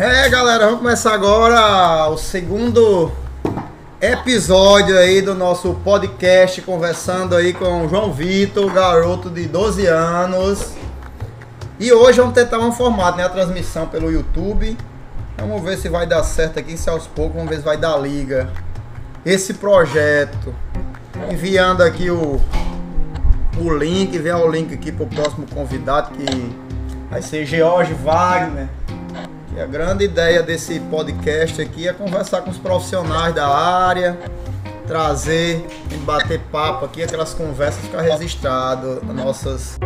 É, galera, vamos começar agora o segundo episódio aí do nosso podcast, conversando aí com o João Vitor, garoto de 12 anos. E hoje vamos tentar um formato, né? A transmissão pelo YouTube. Vamos ver se vai dar certo aqui, se aos poucos, vamos ver se vai dar liga. Esse projeto. Enviando aqui o, o link, vem o link aqui pro próximo convidado, que vai ser George Wagner. E a grande ideia desse podcast aqui é conversar com os profissionais da área, trazer e bater papo aqui, aquelas conversas ficar registrado, nossas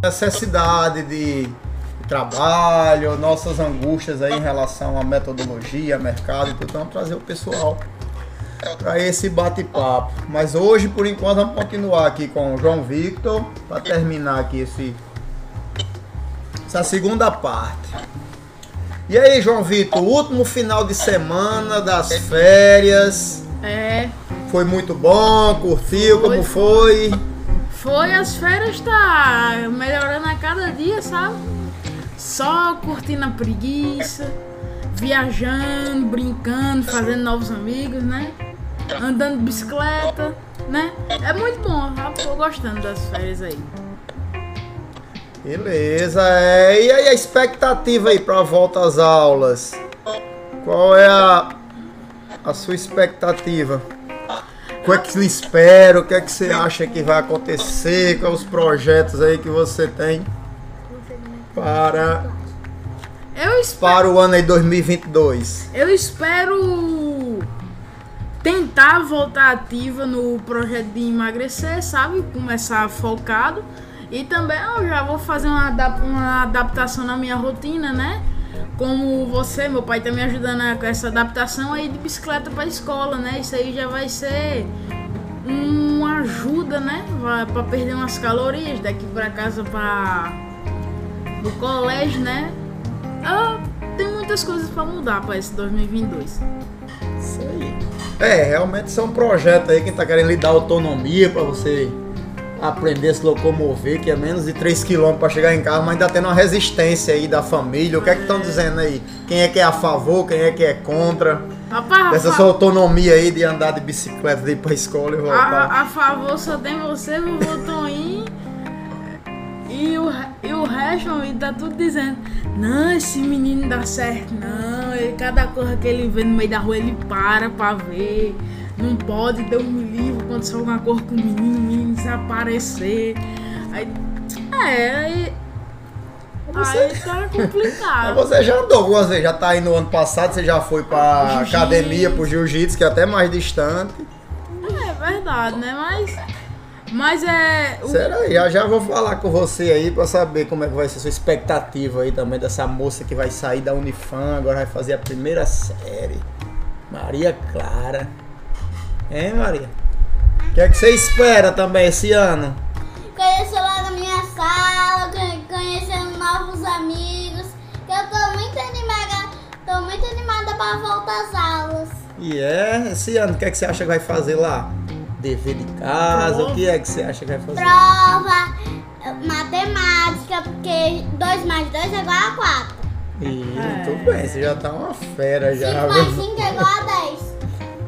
necessidade de trabalho, nossas angústias aí em relação à metodologia, mercado então trazer o pessoal para esse bate-papo. Mas hoje, por enquanto, vamos continuar aqui com o João Victor para terminar aqui esse essa segunda parte. E aí, João Vitor, último final de semana das férias. É. Foi muito bom, curtiu, Foi. como foi? Foi, as férias tá melhorando a cada dia, sabe? Só curtindo a preguiça, viajando, brincando, fazendo novos amigos, né? Andando de bicicleta, né? É muito bom, sabe? Tô gostando das férias aí. Beleza, é. E aí a expectativa aí para a volta às aulas? Qual é a, a sua expectativa? O que é que você espera? O que é que você acha que vai acontecer? Quais os projetos aí que você tem para, Eu espero. para o ano aí 2022? Eu espero tentar voltar ativa no projeto de emagrecer, sabe? Começar focado. E também eu já vou fazer uma, uma adaptação na minha rotina, né? Como você, meu pai tá me ajudando com essa adaptação aí de bicicleta pra escola, né? Isso aí já vai ser uma ajuda, né? Pra perder umas calorias daqui pra casa pra o colégio, né? Ah, tem muitas coisas pra mudar pra esse 2022. Isso aí. É, realmente isso é um projeto aí que tá querendo lhe dar autonomia para você aprender a se locomover, que é menos de 3 km para chegar em casa, mas ainda tendo uma resistência aí da família. O que é que estão dizendo aí? Quem é que é a favor, quem é que é contra? Rapaz, Dessa sua autonomia aí de andar de bicicleta, de ir pra escola e voltar. a, a favor só tem você, vovô Toninho. E o, e o resto, meu amigo, tá tudo dizendo: Não, esse menino não dá certo, não. Ele, cada coisa que ele vê no meio da rua, ele para pra ver. Não pode ter um livro quando só uma cor com o menino, o menino desaparecer. Aí. É, aí. Aí tá Mas complicado. você já andou algumas vezes, já tá aí no ano passado, você já foi pra academia, pro jiu-jitsu, que é até mais distante. É verdade, né? Mas. Mas é. o- Será? Já já vou falar com você aí pra saber como é que vai ser a sua expectativa aí também dessa moça que vai sair da Unifam, agora vai fazer a primeira série. Maria Clara. Hein, Maria? O que é que você espera também esse ano? Conhecer lá na minha sala, con- conhecendo novos amigos. Eu tô muito animada, tô muito animada pra voltar às aulas. E é, esse ano, o que é que você acha que vai fazer lá? Dever de casa, o que é que você acha que vai fazer? Prova, eh, matemática, porque 2 mais 2 é igual a 4. Ih, É. muito bem, você já tá uma fera já. 5 mais viu? 5 é igual a 10.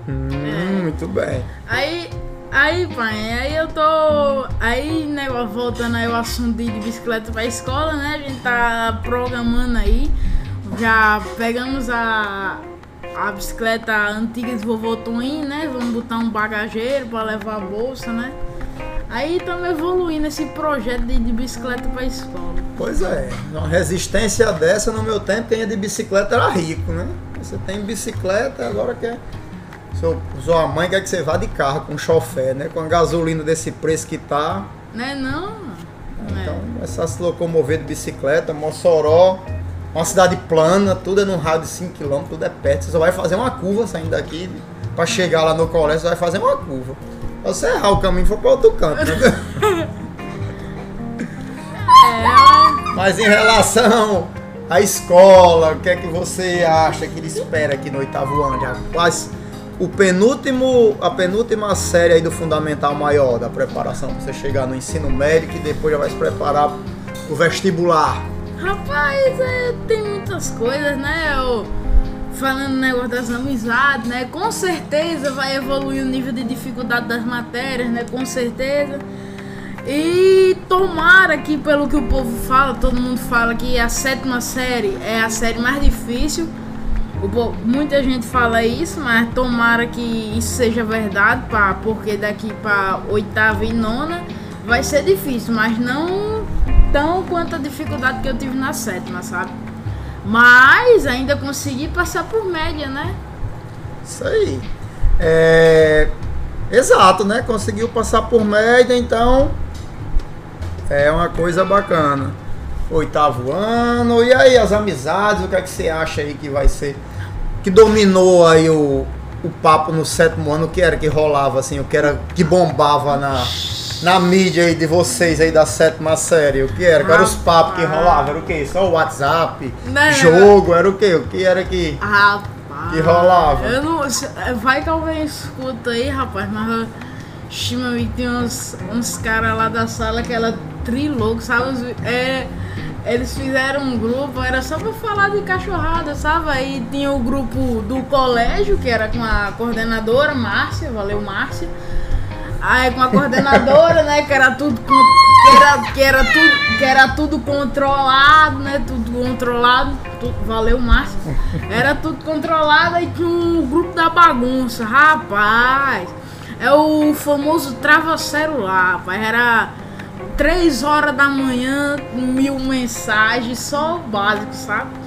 Hum, muito bem. Aí, aí, pai, aí eu tô. Aí, negócio, voltando aí o assunto de, de bicicleta pra escola, né? A gente tá programando aí. Já pegamos a, a bicicleta antiga de vovô Toninho, né? Vamos botar um bagageiro pra levar a bolsa, né? Aí estamos evoluindo esse projeto de, de bicicleta pra escola. Pois é, uma resistência dessa no meu tempo, quem ia de bicicleta era rico, né? Você tem bicicleta, agora quer. Seu, sua mãe quer que você vá de carro com chofer, né? Com a gasolina desse preço que tá. Né não? Então, é só se locomover de bicicleta, Mossoró, uma cidade plana, tudo é num raio de 5km, tudo é perto. Você só vai fazer uma curva saindo daqui, pra chegar lá no colégio, você vai fazer uma curva. Se você errar o caminho, for pra outro canto, né? É, Mas em relação à escola, o que é que você acha que ele espera aqui no oitavo ano? Já quais, o penúltimo, a penúltima série aí do Fundamental Maior, da preparação pra você chegar no ensino médio e depois já vai se preparar pro vestibular? Rapaz, é, tem muitas coisas, né? Eu, falando negócio das amizades, né? Com certeza vai evoluir o nível de dificuldade das matérias, né? Com certeza. E tomara que, pelo que o povo fala, todo mundo fala que a sétima série é a série mais difícil. O po- muita gente fala isso, mas tomara que isso seja verdade, pá, porque daqui para oitava e nona vai ser difícil, mas não tão quanto a dificuldade que eu tive na sétima, sabe? Mas ainda consegui passar por média, né? Isso aí. É, Exato, né? Conseguiu passar por média, então é uma coisa bacana. Oitavo ano, e aí as amizades, o que é que você acha aí que vai ser? Que dominou aí o, o papo no sétimo ano, o que era que rolava assim, o que era que bombava na, na mídia aí de vocês aí da sétima série? O que era? Quais eram os papos que rolavam? Era o que? Só o WhatsApp? Não, jogo? Era o que? O que era que. Rapaz. Que rolava. Eu não. Vai que alguém escuta aí, rapaz, mas amigo, tem uns, uns caras lá da sala que era trilouco, sabe? É, eles fizeram um grupo, era só pra falar de cachorrada, sabe? Aí tinha o grupo do colégio, que era com a coordenadora, Márcia, valeu Márcia. Aí com a coordenadora, né, que era tudo que era, que era tudo que era tudo controlado, né, tudo controlado, tudo, valeu Márcio. Era tudo controlado e tinha um grupo da bagunça, rapaz. É o famoso travesseiro lá, rapaz, era três horas da manhã, mil mensagens, só o básico, sabe?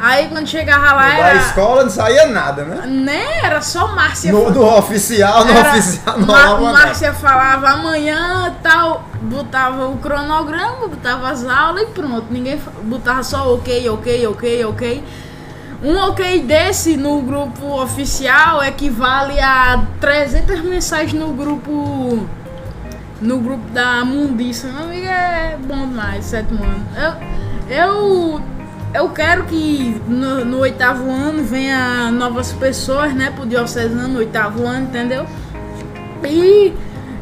Aí quando chegava lá Da era escola não saía nada, né? né, era só Márcia No, no oficial, no era- oficial não Ma- rolava nada. Márcia falava amanhã tal, botava o cronograma, botava as aulas e pronto. Ninguém botava só ok, ok, ok, ok. Um ok desse no grupo oficial equivale a 300 mensagens no grupo no grupo da Mundiça. Meu amigo é bom demais, sétimo ano. Eu, eu, eu quero que no, no oitavo ano venha novas pessoas, né, pro diocesano no oitavo ano, entendeu? E,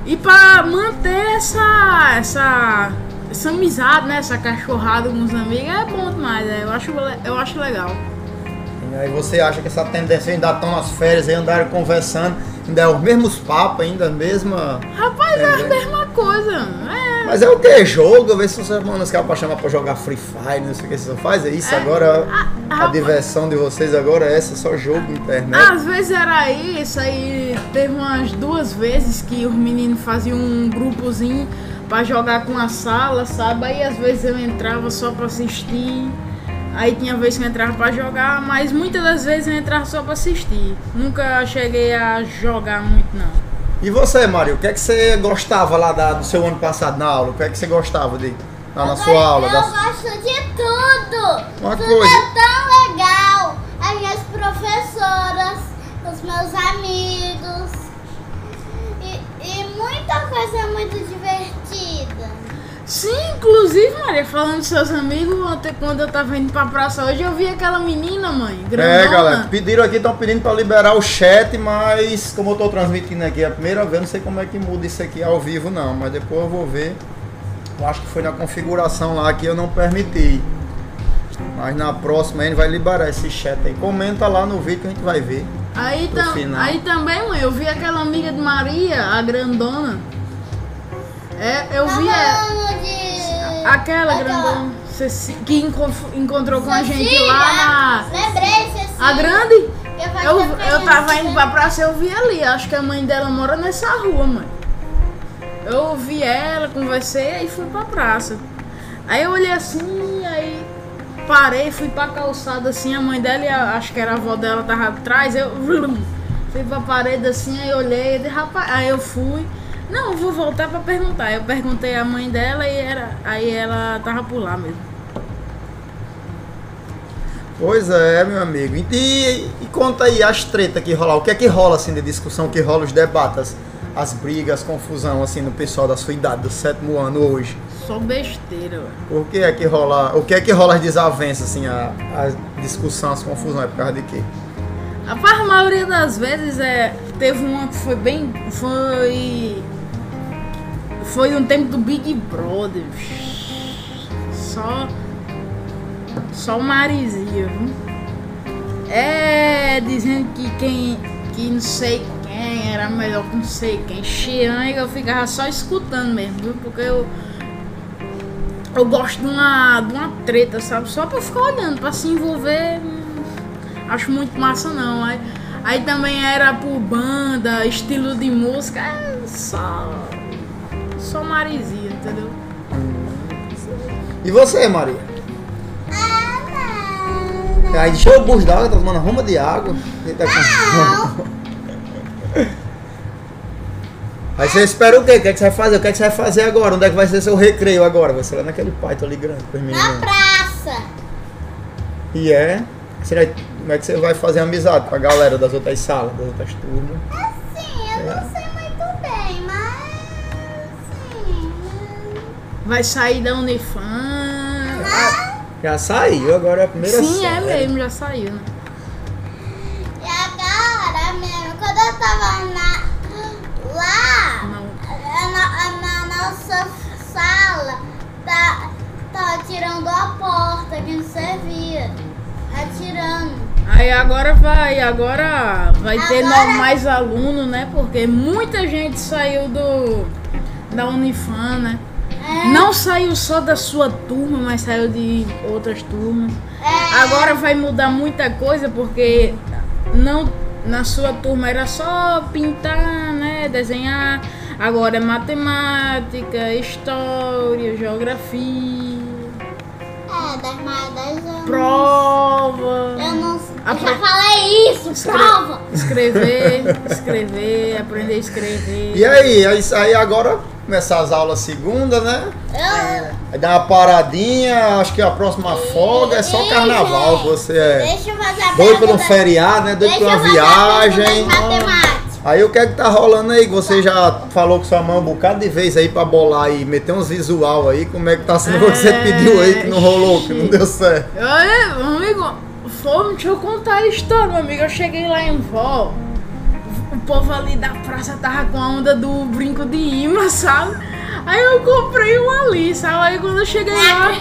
e pra manter essa, essa, essa amizade, né, essa cachorrada com os amigos, é bom demais, é, eu, acho, eu acho legal. E aí você acha que essa tendência ainda estão nas férias aí, andaram conversando, ainda é os mesmos papos, ainda a mesma. Rapaz, é, a Entendeu? mesma coisa. É, Mas é o que? Jogo? Vê se os irmãos que pra chamar pra jogar Free Fire, não sei o que você faz, é isso agora. a- A, rapaz. diversão de vocês agora é essa, só jogo, internet. Às vezes era isso, aí teve umas duas vezes que os meninos faziam um grupozinho pra jogar com a sala, sabe? Aí às vezes eu entrava só pra assistir, aí tinha vez que eu entrava pra jogar, mas muitas das vezes eu entrava só pra assistir. Nunca cheguei a jogar muito não. E você, Mário, o que é que você gostava lá da- do seu ano passado na aula? O que é que você gostava de lá na Eu sua aula? Eu da- gosto de tudo. Uma tudo coisa. é tão legal. As minhas professoras, os meus amigos. E, e muita coisa muito divertida. Sim, inclusive, Maria, falando dos seus amigos, ontem quando eu tava indo pra praça hoje, eu vi aquela menina, mãe, grandona. É, galera, pediram aqui, estão pedindo para liberar o chat, mas como eu tô transmitindo aqui a primeira vez, não sei como é que muda isso aqui ao vivo não, mas depois eu vou ver. Eu acho que foi na configuração lá que eu não permiti. Mas na próxima a gente vai liberar esse chat aí. Comenta lá no vídeo que a gente vai ver. Aí, tam- aí também, mãe, eu vi aquela amiga de Maria, a grandona. É, eu vi Tá a- falando de. aquela grandona que enco- encontrou com a gente lá na. Lembrei, Cecília. A grande? Eu, Eu, eu tava indo pra praça eu vi ali. Acho que a mãe dela mora nessa rua, mãe. Eu vi ela, conversei e fui pra praça. Aí eu olhei assim, aí parei, fui pra calçada assim, a mãe dela e a- acho que era a avó dela tava atrás, eu fui pra parede assim, aí olhei, e rapaz, aí eu fui. Não, vou voltar pra perguntar. Eu perguntei à mãe dela e era. Aí ela tava por lá mesmo. Pois é, meu amigo. E, e conta aí as tretas que rolam. O que é que rola assim de discussão, que rola os debates, as brigas, as confusão assim no pessoal da sua idade, do sétimo ano hoje? Só besteira, velho. Por que é que rola, o que é que rola as desavenças, assim, a, a discussão, as confusões, é por causa de quê? A maioria das vezes é. Teve uma que foi bem. Foi. Foi um tempo do Big Brother. Só. Só Marizia, viu? É dizendo que quem. que não sei quem era melhor que não sei quem. Xian, eu ficava só escutando mesmo, viu? Porque eu. Eu gosto de uma, de uma treta, sabe? Só pra ficar olhando, pra se envolver. hum, Acho muito massa não. Aí, aí também era por banda, estilo de música. É só. Só Marizia, entendeu? E você, Maria? Ah, não. Aí encheu o bucho d'água, tá tomando ruma de água. Ele tá com- Aí você espera o quê? O que, é que você vai fazer? O que, é que você vai fazer agora? Onde é que vai ser seu recreio agora? Vai ser lá naquele Python ali grande com os Na meninos. praça. E é. Vai- como é que você vai fazer amizade com a galera das outras salas, das outras turmas? Assim, eu É. não sei Vai sair da Unifam. Ah, Já saiu, agora é a primeira Sim, é série. mesmo, já saiu, né? e agora mesmo, quando eu tava na, lá, na, na nossa sala, tá, tá atirando a porta que não servia. Atirando. Aí agora vai, agora vai ter Agora- no- mais aluno, né? Porque muita gente saiu do da Unifam, né? É, Não saiu só da sua turma, mas saiu de outras turmas. é, Agora vai mudar muita coisa porque não na sua turma era só pintar, né, desenhar. Agora é matemática, história, geografia, é, 10 mais 10 anos. prova, Eu não A eu já pro- falei isso, Escre- prova! escrever, escrever, aprender a escrever. E aí, aí agora começar as aulas segunda, né? Eu, Aí dá uma paradinha, acho que a próxima folga é só carnaval. Você é Deixa eu fazer a doido pelo feriado, né? Doido Deixa pela eu fazer a pergunta viagem. Aí o que é que tá rolando aí? Você já falou com sua mãe um bocado de vez aí pra bolar e meter uns visual aí. Como é que tá sendo o que você É, pediu aí que não rolou, que não deu certo? Olha, meu amigo, foi, deixa eu contar a história, meu amigo. Eu cheguei lá em Vó, o povo ali da praça tava com a onda do brinco de imã, sabe? Aí eu comprei um ali, sabe? Aí quando eu cheguei lá,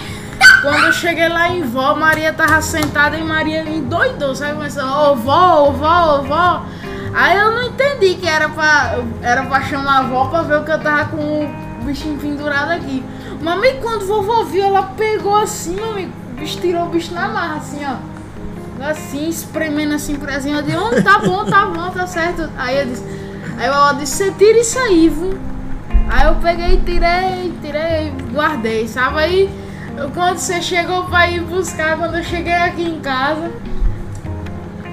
quando eu cheguei lá em Vó, Maria tava sentada e Maria endoidou, sabe? Começou, ô vó, ô vó, ô vó. Aí eu não entendi que era pra, era pra chamar a avó pra ver o que eu tava com o bichinho pendurado aqui. Mas quando vovó viu, ela pegou assim, meu amigo, tirou o bicho na marra, assim, ó. Assim, espremendo assim pra cima. Eu disse, "Ô, tá bom, tá bom, tá certo. Aí eu disse, aí ela disse, você tira isso aí, viu? Aí eu peguei, tirei, tirei, guardei, sabe? Aí quando você chegou pra ir buscar, quando eu cheguei aqui em casa,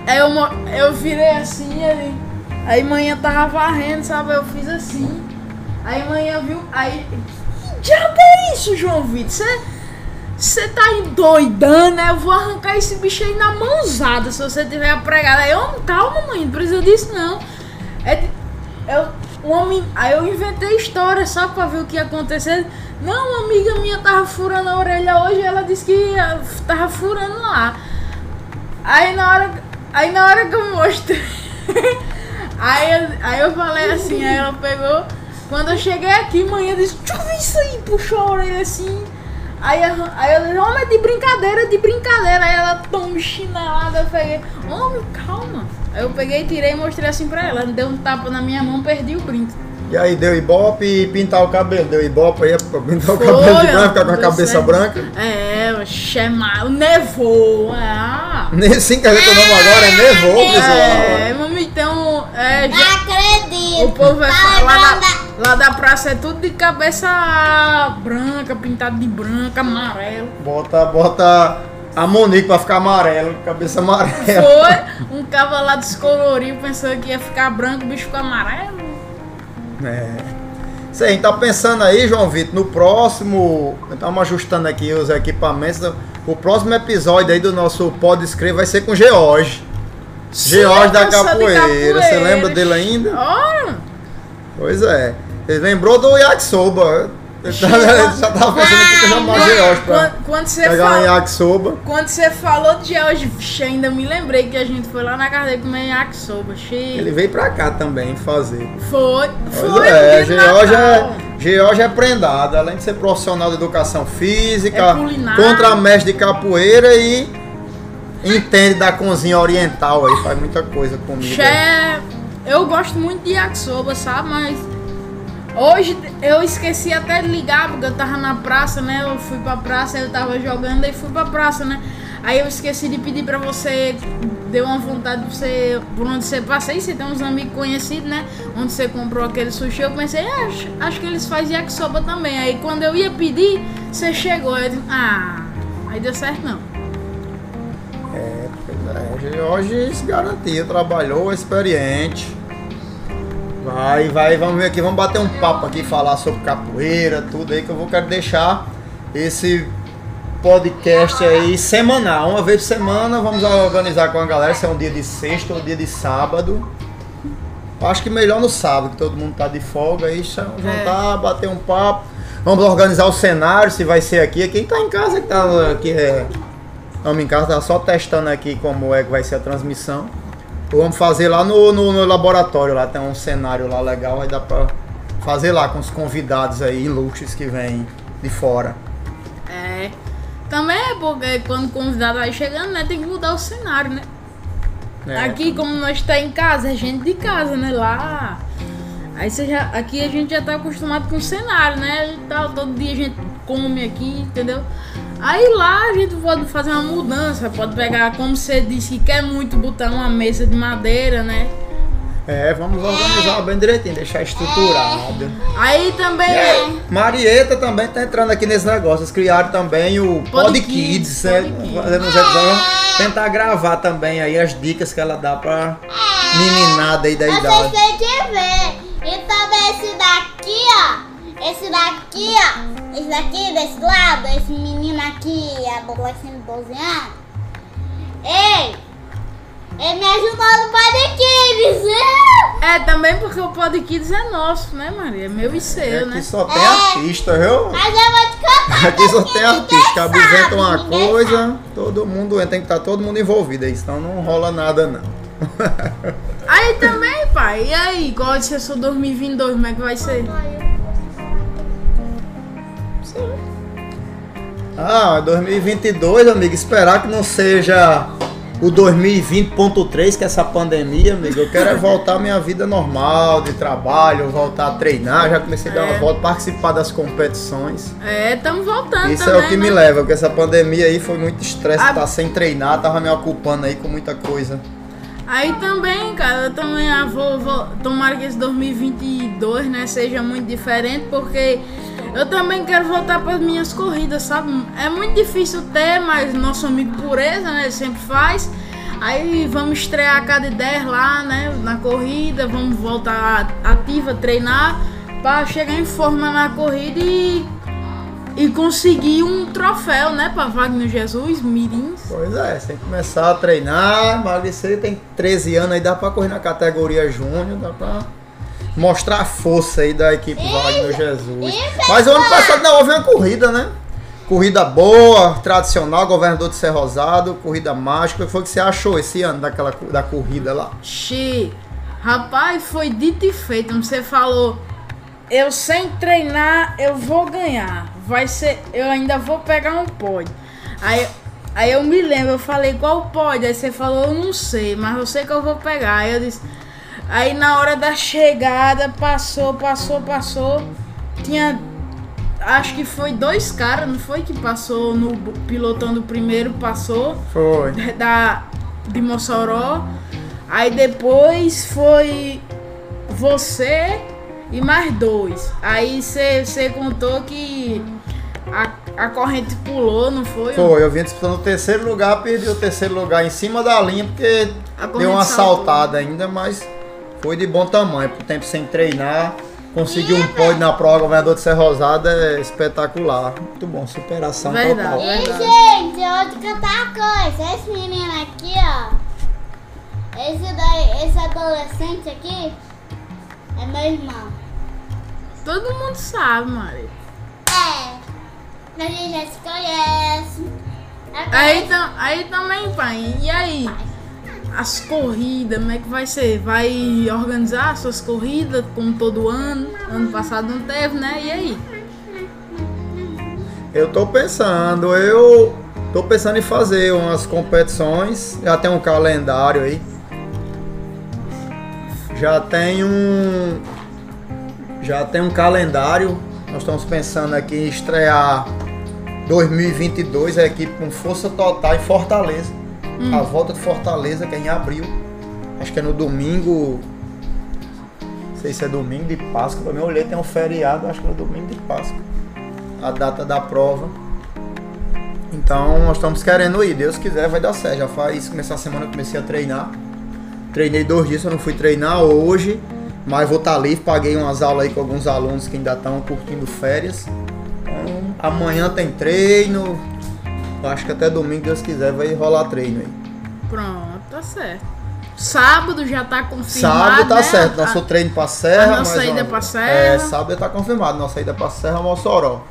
aí eu, eu virei assim ali. Aí manhã tava varrendo, sabe? Eu fiz assim. Aí manhã viu. Aí. Que diabo é isso, João Vitor? Você. Você tá endoidando, né? Eu vou arrancar esse bicho aí na mãozada se você tiver pregado. Aí eu, calma, mãe, não precisa disso não. É, eu, um homem, aí eu inventei história só pra ver o que ia acontecer. Não, uma amiga minha tava furando a orelha hoje, ela disse que ia- tava furando lá. Aí na hora, aí na hora que eu mostrei, aí, eu- aí eu falei assim, aí ela pegou. Quando eu cheguei aqui, manhã disse, deixa eu ver isso aí, puxou a orelha assim. Aí, eu- aí eu disse, homem, é de brincadeira, é de brincadeira. Aí ela toma chinelada, eu peguei, homem, calma. Aí eu peguei, tirei e mostrei assim pra ela. Deu um tapa na minha mão, perdi o brinco. E aí, deu ibope e pintar o cabelo. Deu ibope aí pra pintar o Foi, cabelo de branco, ficar com a cabeça certo. branca. É, chamar, nevou. Ah. Nesse que a gente nome agora é nevou, É, pessoal. mami, então, é, Não já- acredito. o povo vai Tá falar da, lá da praça é tudo de cabeça branca, pintado de branca, amarelo. Bota, bota a Monique pra ficar amarelo, cabeça amarela. Foi, um cava lá descolorido pensou que ia ficar branco, o bicho ficou amarelo. É. Isso aí, a gente tá pensando aí, João Vitor, no próximo. Estamos ajustando aqui os equipamentos. O próximo episódio aí do nosso Pode Escrever vai ser com George. George da dança de capoeira. Você lembra dele ainda? Ora, Pois é. Ele lembrou do Yakisoba. Ele tá- ele já tava pensando aqui que eu chamar George pra Quando, quando você pegar um fala, yakisoba. quando você falou de George, vixe, ainda me lembrei que a gente foi lá na casa dele comer yakisoba. Cheio. Ele veio pra cá também fazer. Foi, Pois foi. é, George é, George é prendado, além de ser profissional de educação física, É culinária. contramestre de capoeira e entende da cozinha oriental aí, faz muita coisa comigo. Che, eu gosto muito de yakisoba, sabe? Mas hoje eu esqueci até de ligar, porque eu tava na praça, né? Eu fui pra praça, eu tava jogando e fui pra praça, né? Aí eu esqueci de pedir pra você, deu uma vontade de você, por onde você passa aí, você tem uns amigos conhecidos, né? Onde você comprou aquele sushi, eu pensei, "Ah, acho, acho que eles fazem yakisoba também. Aí quando eu ia pedir, você chegou, eu disse, ah, aí deu certo não. É, é, George se garantiu, trabalhou, experiente. Vai, vai, vamos ver aqui, vamos bater um papo aqui, falar sobre capoeira, tudo aí, que eu vou quero deixar esse podcast aí semanal. Uma vez por semana, vamos organizar com a galera, se é um dia de sexta ou um dia de sábado. Acho que melhor no sábado, que todo mundo tá de folga aí, juntar, bater um papo. Vamos organizar o cenário, se vai ser aqui. Quem tá em casa que tá aqui é. Vamos em casa, tá só testando aqui como é que vai ser a transmissão. Vamos fazer lá no, no, no laboratório, lá tem um cenário lá legal, aí dá pra fazer lá com os convidados aí, ilustres que vêm de fora. É. Também é porque quando o convidado vai chegando, né, tem que mudar o cenário, né? É. Aqui, como nós tá em casa, é gente de casa, né? Lá. Aí você já, aqui a gente já tá acostumado com o cenário, né? E tal, todo dia a gente come aqui, entendeu? Aí lá a gente pode fazer uma mudança, pode pegar, como você disse, que quer muito botar uma mesa de madeira, né? É, vamos organizar bem direitinho, deixar estruturado. Aí também. Marieta também tá entrando aqui nesse negócio. Eles criaram também o Pod, Pod Kids, Kids, né? Fazendo uns episódios. Tentar gravar também aí as dicas que ela dá pra meninada aí da Vocês idade. têm que ver. Esse daqui, ó. Esse daqui, desse lado, esse menino aqui, adolescente de 12 anos. Ei! Ele me ajudou no Padequires. É, também porque o Pod Kids é nosso, né, Maria? É meu e seu, né? Aqui só tem artista, viu? Mas eu vou te contar. Aqui só tem artista. Sabe, uma coisa, todo mundo tem que estar todo mundo envolvido aí, senão não rola nada não. Aí também, pai. E aí, qual vai ser seu 2022? Como é que vai ser? Ah, 2022, amigo, esperar que não seja o 2020.3, que é essa pandemia, amigo. Eu quero é voltar à minha vida normal, de trabalho, voltar a treinar. Já comecei a dar uma É. volta, participar das competições. É, estamos voltando Isso também, é o que né? me leva, porque essa pandemia aí foi muito estresse, Ah. tá sem treinar, tava me ocupando aí com muita coisa. Aí também, cara, eu também ah, vou, vou. Tomara que esse 2022, né, seja muito diferente, porque eu também quero voltar para as minhas corridas, sabe? É muito difícil ter, mas nosso amigo Pureza, né, ele sempre faz. Aí vamos estrear a cada 10 lá, né, na corrida, vamos voltar ativa, treinar, para chegar em forma na corrida e, e conseguir um troféu, né, para Wagner Jesus, Mirins. Pois é, tem que começar a treinar, emagrecer, tem 13 anos aí, dá pra correr na categoria júnior, dá pra mostrar a força aí da equipe Wagner Jesus. Mas o ano passado não houve uma corrida, né? Corrida boa, tradicional, governador de Ser Rosado, corrida mágica. O que foi que você achou esse ano daquela da corrida lá? Xi, rapaz, foi dito e feito. Você falou, eu sem treinar, eu vou ganhar. Vai ser, eu ainda vou pegar um pódio. Aí, aí eu me lembro, eu falei, qual pódio? Aí você falou, eu não sei, mas eu sei que eu vou pegar. Aí eu disse, aí na hora da chegada, passou, passou, passou. Tinha, acho que foi dois caras, não foi que passou no pilotão do primeiro, passou Foi. da de Mossoró. Aí depois foi você e mais dois. Aí você contou que a, a corrente pulou, não foi? Foi, eu vim disputando o terceiro lugar, perdi o terceiro lugar em cima da linha, porque deu uma saltou. saltada ainda, mas foi de bom tamanho. Por tempo sem treinar, conseguir um pódio na prova governador de Ser Rosado é espetacular. Muito bom, superação Verdade. total. E, Verdade. gente, eu vou te contar uma coisa. Esse menino aqui, ó. Esse, daí, esse adolescente aqui é meu irmão. Todo mundo sabe, Maria. É. A gente já se conhece. Aí, tam- aí também, pai. E aí? As corridas, como é que vai ser? Vai organizar suas corridas como todo ano? Ano passado não teve, né? E aí? Eu tô pensando, eu tô pensando em fazer umas competições. Já tem um calendário aí. Já tem um. Já tem um calendário. Nós estamos pensando aqui em estrear 2022 a equipe com força total em Fortaleza. A volta de Fortaleza, que é em abril. Acho que é no domingo. Não sei se é domingo de Páscoa. Eu olhei, tem um feriado, acho que é no domingo de Páscoa a data da prova. Então nós estamos querendo ir, Deus quiser vai dar certo. Já faz, começar a semana eu comecei a treinar. Treinei dois dias, eu não fui treinar hoje, mas vou estar livre, paguei umas aulas aí com alguns alunos que ainda estão curtindo férias. Então, amanhã tem treino. Acho que até domingo, Deus quiser, vai rolar treino aí. Pronto, tá certo. Sábado já tá confirmado. Sábado tá né? certo, nosso A- treino pra Serra. nossa ida pra É, Serra. sábado tá confirmado, nossa ida pra Serra Mossoró.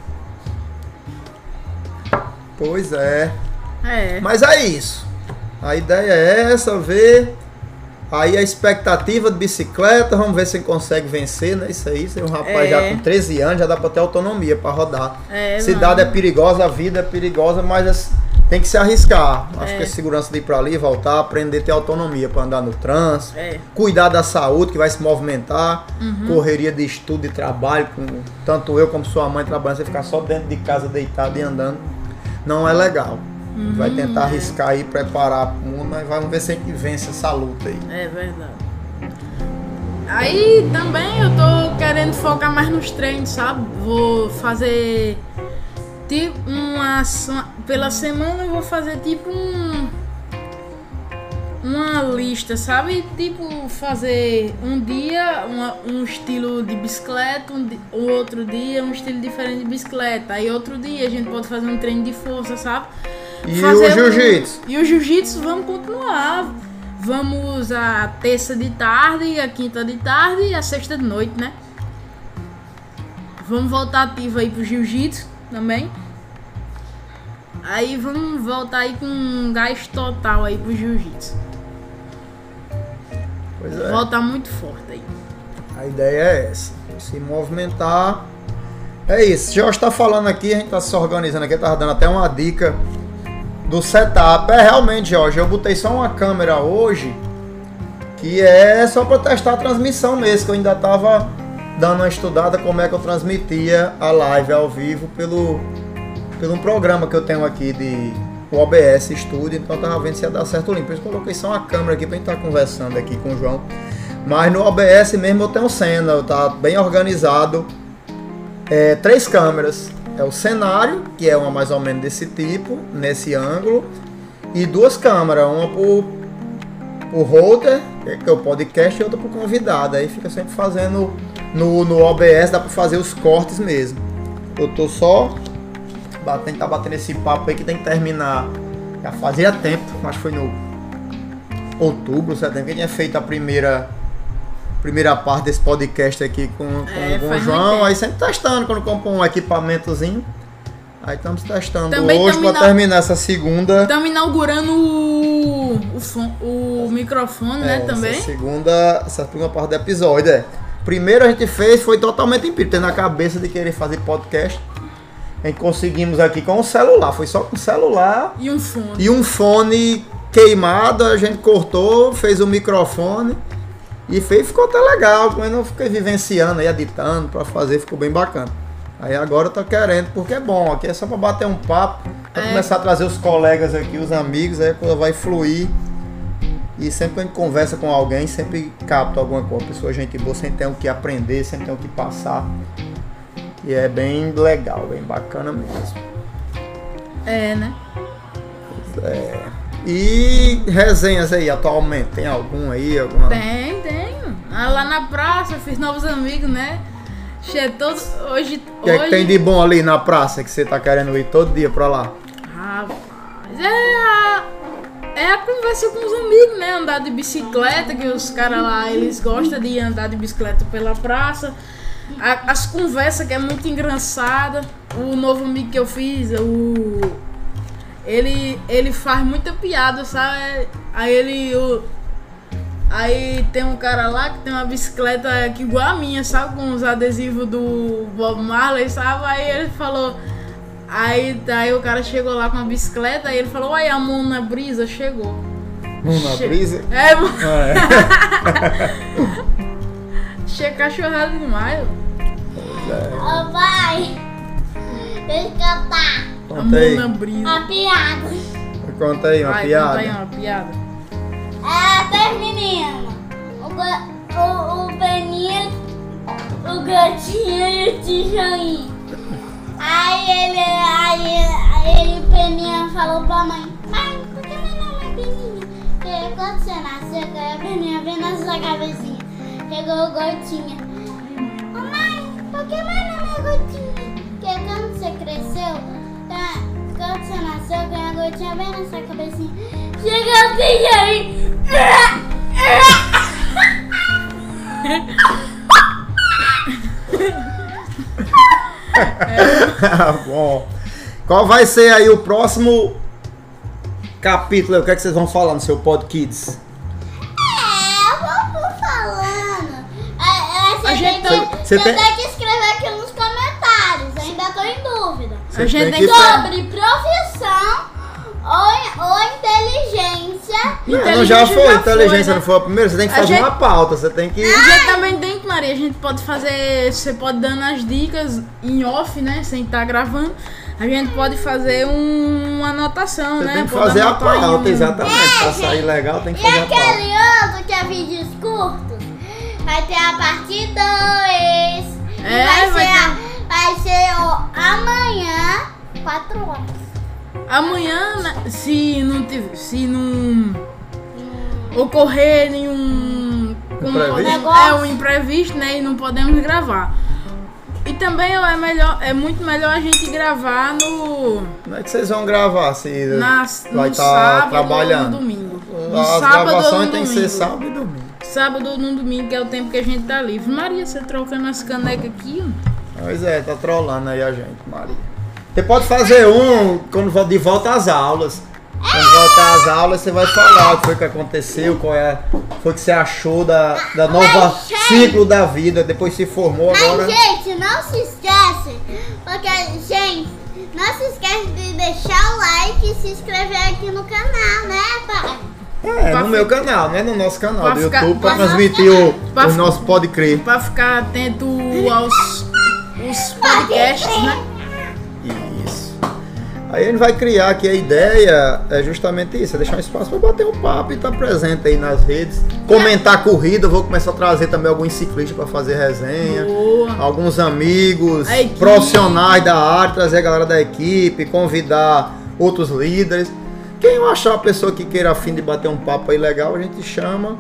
Pois é. É. Mas é isso. A ideia é essa, ver. Aí a expectativa de bicicleta, vamos ver se ele consegue vencer, né? Isso aí, ser um rapaz É. já com 13 anos, já dá pra ter autonomia pra rodar. É, Cidade é mano. perigosa, a vida é perigosa, mas as- tem que se arriscar. Acho É. que a segurança de ir pra ali, voltar, aprender a ter autonomia pra andar no trânsito. É. Cuidar da saúde, que vai se movimentar. Uhum. Correria de estudo e trabalho, com tanto eu como sua mãe trabalhando, você ficar só dentro de casa deitado e andando, não é legal. Vai Uhum, tentar arriscar aí, preparar o mundo, mas vamos ver se a gente vence essa luta aí. É verdade. Aí também eu tô querendo focar mais nos treinos, sabe? Vou fazer tipo uma, pela semana eu vou fazer tipo um uma lista, sabe? Tipo fazer um dia uma- um estilo de bicicleta, um, o outro dia um estilo diferente de bicicleta, aí outro dia a gente pode fazer um treino de força, sabe? E Fazer o jiu-jitsu? E o jiu-jitsu vamos continuar. Vamos a terça de tarde, a quinta de tarde e a sexta de noite, né? Vamos voltar ativo aí pro jiu-jitsu também. Aí vamos voltar aí com um gás total aí pro jiu-jitsu. Pois é. Voltar muito forte aí. A ideia é essa. Se movimentar. É isso. Jorge tá falando aqui, a gente tá se organizando aqui, tava dando até uma dica do setup. É realmente, Jorge, eu botei só uma câmera hoje que é só para testar a transmissão mesmo, que eu ainda tava dando uma estudada como é que eu transmitia a live ao vivo pelo pelo programa que eu tenho aqui de o OBS Studio, então eu tava vendo se ia dar certo o link. Por isso eu coloquei só uma câmera aqui gente estar conversando aqui com o João. Mas no OBS mesmo eu tenho cena, tá bem organizado. É, três câmeras. É o cenário, que é uma mais ou menos desse tipo, nesse ângulo. E duas câmeras, uma pro, pro holder, que é o podcast, e outra pro convidado. Aí fica sempre fazendo no, no OBS, dá pra fazer os cortes mesmo. Eu tô só batendo, tá batendo esse papo aí que tem que terminar. Já fazia tempo, que foi no outubro, setembro, que tinha feito a primeira primeira parte desse podcast aqui com, com, É, com o João, aí sempre testando quando compra um equipamentozinho. Aí estamos testando Também hoje para ina- terminar essa segunda. Estamos inaugurando o, o, o microfone, né? é, Também. Essa segunda, essa segunda parte do episódio, é. Primeiro a gente fez, foi totalmente empírico, tendo na cabeça de querer fazer podcast. A gente conseguimos aqui com o celular, foi só com o celular E um fone. e um fone queimado, a gente cortou, fez o microfone e fez, ficou até legal, mas não fiquei vivenciando aí, editando pra fazer, ficou bem bacana. Aí agora eu tô querendo, porque é bom, aqui é só pra bater um papo, pra É. começar a trazer os colegas aqui, os amigos, aí a coisa vai fluir. E sempre que a gente conversa com alguém, sempre capta alguma coisa. Pessoa, gente boa, sempre tem o que aprender, sempre tem o que passar. E é bem legal, bem bacana mesmo. É, né? E resenhas aí atualmente? Tem algum aí? Alguma? Tem, tem. Ah, lá na praça, fiz novos amigos, né? Che, todo, hoje. O que é que hoje... tem de bom ali na praça que você tá querendo ir todo dia pra lá? Rapaz, é a, é a conversa com os amigos, né? Andar de bicicleta, que os caras lá, eles gostam de andar de bicicleta pela praça. a- as conversas que é muito engraçada. O novo amigo que eu fiz, o. Ele, ele faz muita piada, sabe? Aí ele. o- aí tem um cara lá que tem uma bicicleta que igual a minha, sabe? Com os adesivos do Bob Marley, sabe? Aí ele falou. Aí, aí o cara chegou lá com a bicicleta e ele falou, olha a Mona Brisa chegou. Uma Che- brisa. É, mano. É. Chega cachorrada demais. Ô pai, deixa eu cantar Conta aí. Mona Brisa. a piada. Conta aí uma Vai, piada. conta aí uma piada. É, três meninos. O, o, o Beninho, o gatinho e o tijoinho. Aí ele, aí, aí ele, Peninha, falou pra mãe, mãe, por que meu nome é Peninha? Porque quando você nasceu, a Peninha veio na sua cabecinha. Chegou o Gotinha. Ô mãe, por que meu nome é Gotinha? Porque quando você cresceu, tá, quando você nasceu, que a Gotinha veio na sua cabecinha. Chegou o tijoinho. Bom. Qual vai ser aí o próximo capítulo? O que, é que vocês vão falar no seu Pod Kids? É, vamos falando. É, é, você A gente tem, tá- você tem- gente tem que. Sobre profissão ou, ou inteligência. não, já foi, já inteligência foi, não foi a primeira. Você tem que A fazer gente- uma pauta. Você tem que. A gente também tem que, Maria, a gente pode fazer. Você pode dando as dicas em off, né? Sem estar gravando. A gente pode fazer um- uma anotação, Você né? tem que Pode fazer a pauta, um- exatamente. Pra sair legal, tem que E fazer a pauta. aquele outro que é vídeos curtos. Vai ter a parte 2. É, vai, vai ser, ter- a- vai ser ó, amanhã, 4 horas. Amanhã, né, se não tiver. Se não ocorrer nenhum. Imprevisto? É um imprevisto, né? E não podemos gravar. E também é melhor, é muito melhor a gente gravar no. Como é que vocês vão gravar se Na, vai no estar sábado ou trabalhando? no domingo. No As sábado ou gravações no tem que ser domingo. sábado e domingo. Sábado ou no domingo, que é o tempo que a gente tá livre. Maria, você trocando as canecas aqui, ó. Pois é, tá trolando aí a gente, Maria. Você pode fazer um quando de volta às aulas. Quando voltar às aulas, você vai falar o que foi que aconteceu, qual é, foi que você achou da, da nova Mas, ciclo da vida, depois se formou agora. Mas, gente, não se esquece. Porque, gente, não se esquece de deixar o like e se inscrever aqui no canal, né, pai? É, Pra no meu canal, não é no nosso canal do YouTube, pra pra transmitir o, pra o nosso Pode Crer. Pra ficar atento aos os podcasts, né? Isso. Aí a gente vai criar aqui a ideia, é justamente isso, é deixar um espaço para bater um papo e estar presente aí nas redes. Comentar a corrida, vou começar a trazer também alguns ciclistas para fazer resenha. Boa. Alguns amigos, profissionais da área, trazer a galera da equipe, convidar outros líderes. Quem eu achar a pessoa que queira a fim de bater um papo aí legal, a gente chama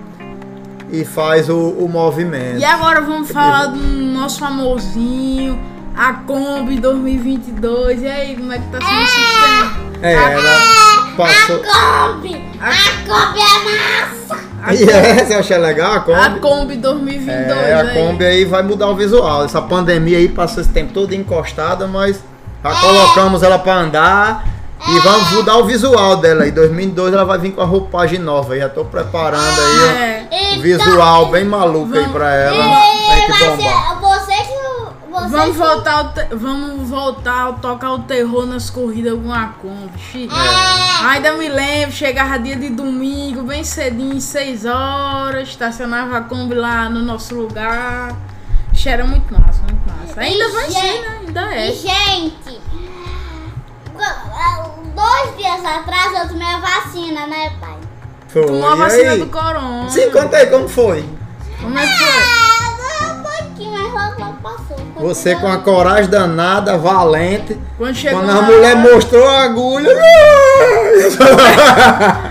e faz o, o movimento. E agora vamos falar do nosso famosinho, a Kombi 2022. E aí, como é que tá sendo o sistema? É, ela passou. Kombi! A Kombi é massa! A, E é, você acha legal a Kombi? a Kombi 2022. É, a aí. Kombi aí vai mudar o visual. Essa pandemia aí passou esse tempo todo encostada, mas já colocamos ela pra andar e vamos mudar o visual dela. Em 2002 ela vai vir com a roupagem nova. Já tô preparando aí ó, É. o visual bem maluco aí pra ela. Tem que vai bombar. ser você que. Você Vamos voltar, ao te- vamos voltar a tocar o terror nas corridas com a Kombi. É. Ainda me lembro, chegava dia de domingo, bem cedinho, 6 horas, estacionava a Kombi lá no nosso lugar. Xi, Era muito massa, muito massa. Ainda vai E, ser, gente, né? Ainda E, é. gente, dois dias atrás eu tomei a vacina, né, pai? Foi. Tomou a vacina aí? do corona. Sim, conta aí como foi. Como é que foi? Ah, um pouquinho, mas logo, logo passou. Você com a coragem danada, valente. Quando chegou Quando a lá, mulher mostrou a agulha.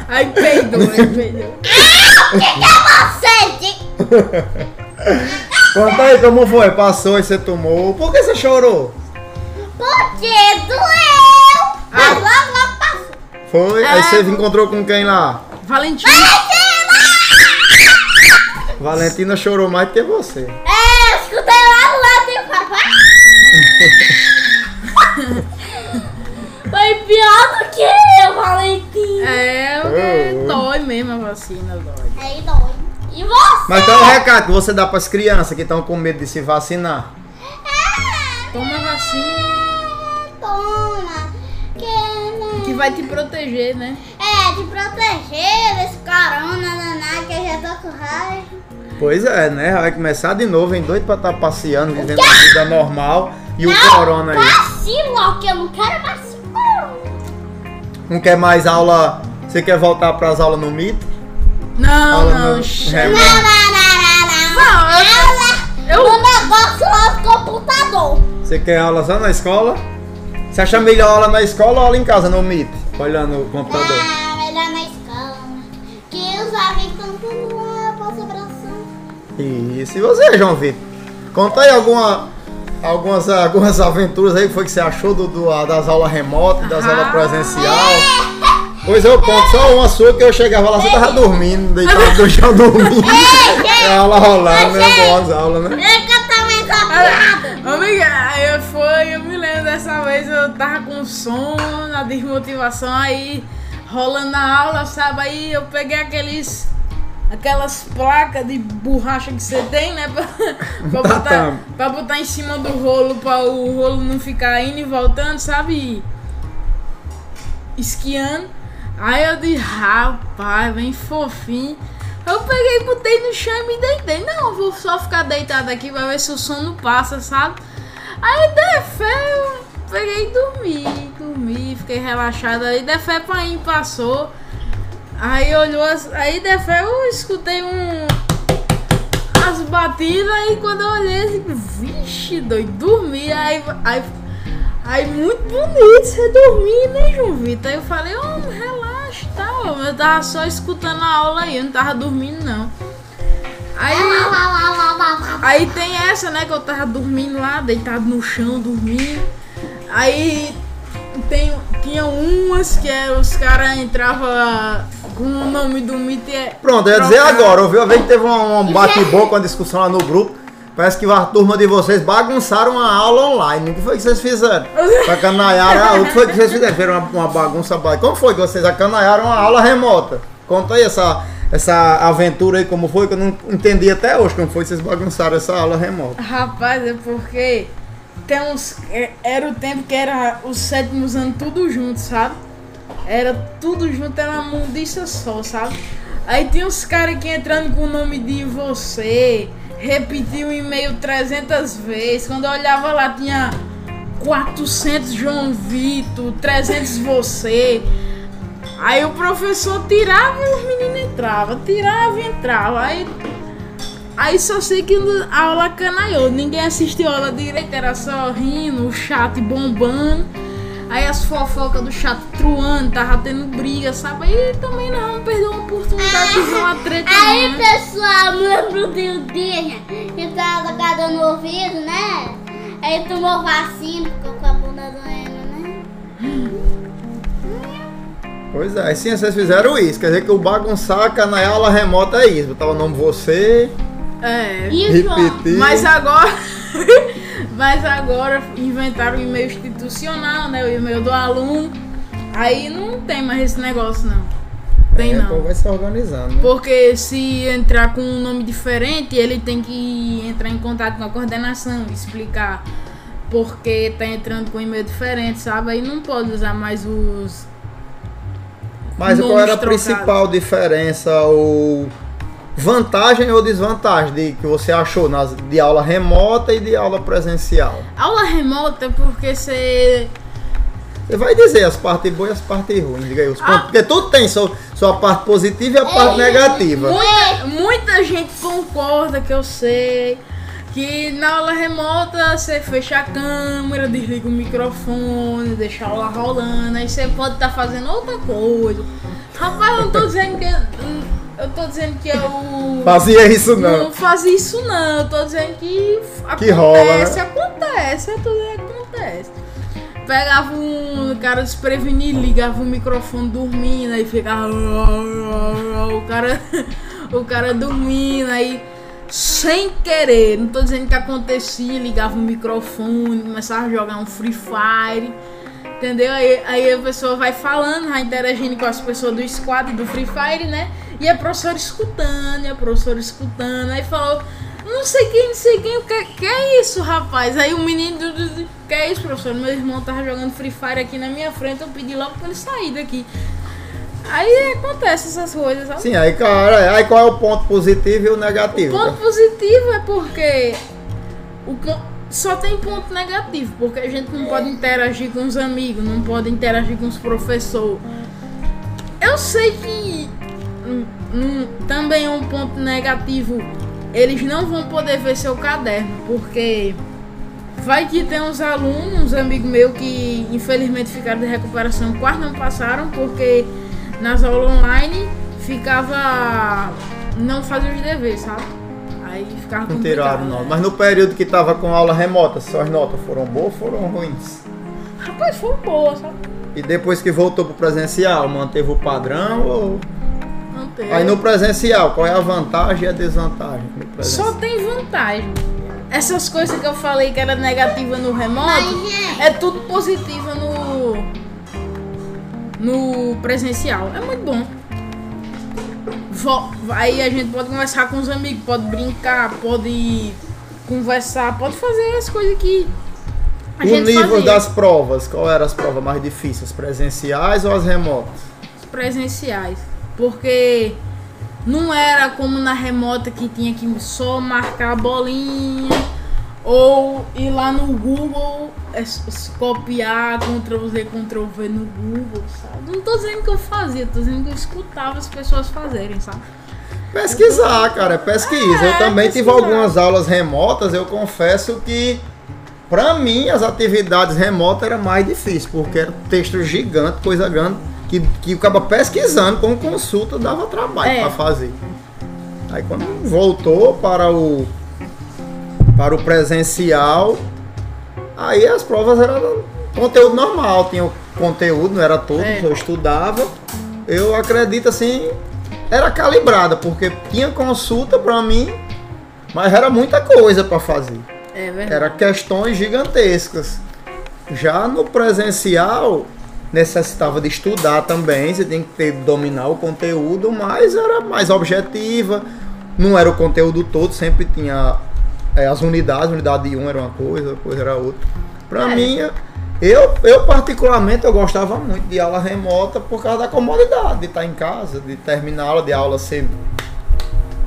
Aí peidou, aí peidou. Você, de- Conta aí como foi. Passou e você tomou. Por que você chorou? porque doeu. Mas Ah. logo, logo passou. Foi? É. Aí você encontrou com quem lá? Valentim. Valentina chorou mais do que você. É, eu escutei lá do lado Foi pior do que eu, Valentim. É, Oh. dói mesmo a vacina, dói. Aí dói. E você? Mas tem um recado que você dá pras crianças que estão com medo de se vacinar. Toma vacina, Toma. Que, que vai te proteger, né? É, te proteger desse corona danado que eu já tô com raiva. Pois é, né? Vai começar de novo, hein? Doido pra estar passeando, vivendo a vida normal. E o corona aí. Vacilo, que eu não quero corona. Não quer mais aula. Você quer voltar pras aulas no mito? Não, Aula não, no chega. Não, não, não, não, não. Não, eu- Aula eu- no negócio lá do computador. Você quer aula só na escola? Você acha melhor aula na escola ou aula em casa no mito? Olhando o computador. Ah, melhor na escola. Que os amigos estão tudo lá pra celebração. Isso. E você, João Vitor? Conta aí alguma, algumas, algumas aventuras aí que foi que você achou do, do- das aulas remotas, das aulas Ah. presencial. Pois eu conto só uma sua que eu chegava lá, você tava dormindo, deitado no chão dormindo. E a aula rolando, né? Boas aulas, né? Eu também piada. Amiga, aí eu lembro dessa vez, eu tava com sono, na desmotivação, aí rolando a aula, sabe? Aí eu peguei aqueles. Aquelas placas de borracha que você tem, né? Pra, pra, botar, Tatame. pra botar em cima do rolo, pra o rolo não ficar indo e voltando, sabe? Esquiando. Aí eu disse, rapaz, bem fofinho. Eu peguei, botei no chão e me deitei. Não, eu vou só ficar deitado aqui pra ver se o sono passa, sabe? Aí de fé, eu peguei e dormi, dormi, fiquei relaxada. Aí de fé, pai passou. Aí olhou, aí de fé eu escutei um. As batidas e quando eu olhei, assim, vixe, doido, dormi. Aí, aí, aí muito bonito você dormir, né, João Vitor? Aí eu falei, ô, relaxa e tal. Eu tava só escutando a aula aí, eu não tava dormindo, não. Aí. Aí tem essa, né, que eu tava dormindo lá, deitado no chão, dormindo. Aí tem, tinha umas que é, os caras entravam com o nome do mito e é- Pronto, eu ia dizer agora. Vi, eu vi que teve um, um bate-boca, uma discussão lá no grupo. Parece que a turma de vocês bagunçaram a aula online. O que foi que vocês fizeram? A- O que foi que vocês fizeram? Uma, uma bagunça. ba- Como foi que vocês acanaiaram a aula remota? Conta aí essa, essa aventura aí, como foi, que eu não entendi até hoje como foi que vocês bagunçaram essa aula remota. Rapaz, é porque tem uns. é- Era o tempo que era os sétimos anos tudo junto, sabe? Era tudo junto, era uma mundiça só, sabe? Aí tinha uns caras que entrando com o nome de você, repetiu o e-mail 300 vezes. Quando eu olhava lá, tinha 400 João Vitor, 300 você. Aí o professor tirava e os meninos entravam, tirava e entrava. Aí Aí só sei que a aula canaiou, ninguém assistiu a aula direito, era só rindo, o chat bombando. Aí as fofocas do chat truando, tava tendo briga, sabe? Aí também não, perdeu uma oportunidade de ver uma treta. Aí, não, né? pessoal, lembro de um dia que tava cada no ouvido, né? Aí tomou vacina, ficou com a bunda doendo, né? Pois é, sim, vocês fizeram isso. Quer dizer que o bagunçar a na aula remota é isso. Botava o nome você, É. E repetir. Mas agora. mas agora inventaram o e-mail institucional, né? O e-mail do aluno. Aí não tem mais esse negócio, não. Tem É, não. o povo vai se organizando, né? Porque se entrar com um nome diferente, ele tem que entrar em contato com a coordenação, explicar porque tá entrando com e-mail diferente, sabe? Aí não pode usar mais os. Mas qual era a trocados. principal diferença ou vantagem ou desvantagem de que você achou nas, de aula remota e de aula presencial? Aula remota é porque você. Você vai dizer as partes boas e as partes ruins, diga aí os pontos, Ah. porque tudo tem sua, sua parte positiva e a parte negativa. Muita, muita gente concorda que eu sei. Que na aula remota você fecha a câmera, desliga o microfone, deixa a aula rolando, aí você pode estar fazendo outra coisa. Rapaz, eu não tô dizendo que. Eu tô dizendo que eu. Fazia isso Não não. fazia isso não, eu tô dizendo que acontece, Que rola, né? acontece, é que acontece. Pegava um cara desprevenido, ligava o microfone dormindo, aí ficava o cara, o cara dormindo, aí sem querer, não tô dizendo que acontecia, ligava o microfone, começava a jogar um Free Fire. Entendeu? Aí, aí a pessoa vai falando, vai interagindo com as pessoas do squad do Free Fire, né? E a professora escutando, e a professora escutando. Aí falou, não sei quem, não sei quem, que, que é isso, rapaz? Aí o menino, que é isso, professor? Meu irmão tava jogando Free Fire aqui na minha frente, eu pedi logo pra ele sair daqui. Aí acontece essas coisas, sabe? Sim, aí, cara, aí qual é o ponto positivo e o negativo? Ponto positivo é porque o só tem ponto negativo, porque a gente não pode interagir com os amigos, não pode interagir com os professores. Eu sei que hum, hum, também é um ponto negativo, eles não vão poder ver seu caderno, porque vai que tem uns alunos, uns amigos meus que infelizmente ficaram de recuperação, quase não passaram, porque nas aulas online ficava. não fazia os deveres, sabe? Aí ficava Não complicado. tiraram, não. né? Mas no período que tava com aula remota, suas notas foram boas ou foram ruins? Rapaz, foi boa, sabe? E depois que voltou pro presencial, manteve o padrão ou. Não teve. Aí no presencial, qual é a vantagem e a desvantagem? Só tem vantagem. Essas coisas que eu falei que era negativa no remoto, é tudo positiva no. No presencial. É muito bom. Aí a gente pode conversar com os amigos, pode brincar, pode conversar, pode fazer as coisas que a O gente nível fazia. das provas, qual eram as provas mais difíceis? As presenciais ou as remotas? presenciais. Porque não era como na remota que tinha que só marcar a bolinha ou ir lá no Google é, copiar, Ctrl Z, Ctrl V no Google, sabe? Não tô dizendo que eu fazia, tô dizendo que eu escutava as pessoas fazerem, sabe? Pesquisar, cara, é pesquisa. eu É, também tive pesquisar. algumas aulas remotas, eu confesso que pra mim as atividades remotas era mais difícil, porque era texto gigante, coisa grande, que, que acaba pesquisando com consulta dava trabalho É. pra fazer. Aí quando voltou para o para o presencial, aí as provas eram conteúdo normal, tinha o conteúdo, não era todo, É. eu estudava. Eu acredito assim, era calibrada, porque tinha consulta pra mim, mas era muita coisa pra fazer. É verdade. Era questões gigantescas. Já no presencial, necessitava de estudar também, você tem que ter, dominar o conteúdo, mas era mais objetiva. Não era o conteúdo todo, sempre tinha é, as unidades, unidade de um era uma coisa, coisa era outra. Pra É. mim, eu, eu particularmente eu gostava muito de aula remota por causa da comodidade de estar em casa, de terminar a aula de aula ser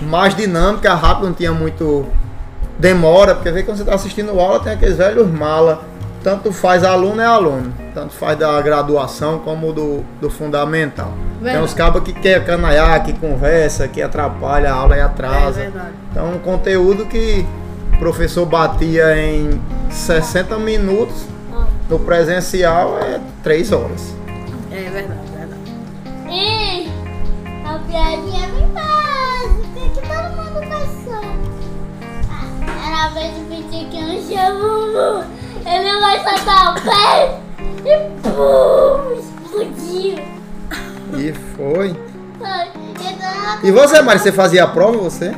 mais dinâmica, rápido, não tinha muito demora, porque vê quando você está assistindo aula tem aqueles velhos mala, tanto faz aluno é aluno, tanto faz da graduação como do, do fundamental. Tem Verdade. uns cabos que quer canaiar, que conversa, que atrapalha a aula e É atrasa. verdade. então um conteúdo que o professor batia em 60 minutos, no presencial é 3 horas. É verdade, verdade. E a piadinha bem básica que todo mundo passou. Ah, Era a vez de pedir que um chamou. Ele vai soltar o pé e pum, explodiu. E foi. Foi. Então, E você, Mari, você fazia a prova, você?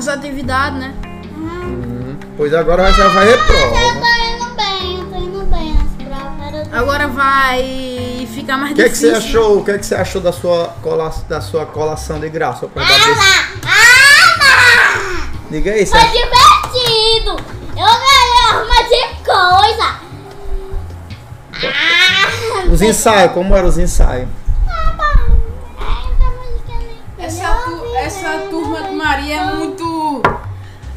As atividades, né? Uhum. Pois agora vai Eu reprova. tô indo bem, eu tô indo bem nas provas. Eu Agora vai ficar mais O que, é que difícil. você achou? O que, é que você achou da sua, cola, da sua colação de graça? Ah, ah, Diga aí, Foi divertido! Eu ganhei uma de coisa! Ah, Os ensaios, como eram os ensaios? bom. É, essa Essa, eu tu- essa né? turma de Maria é muito.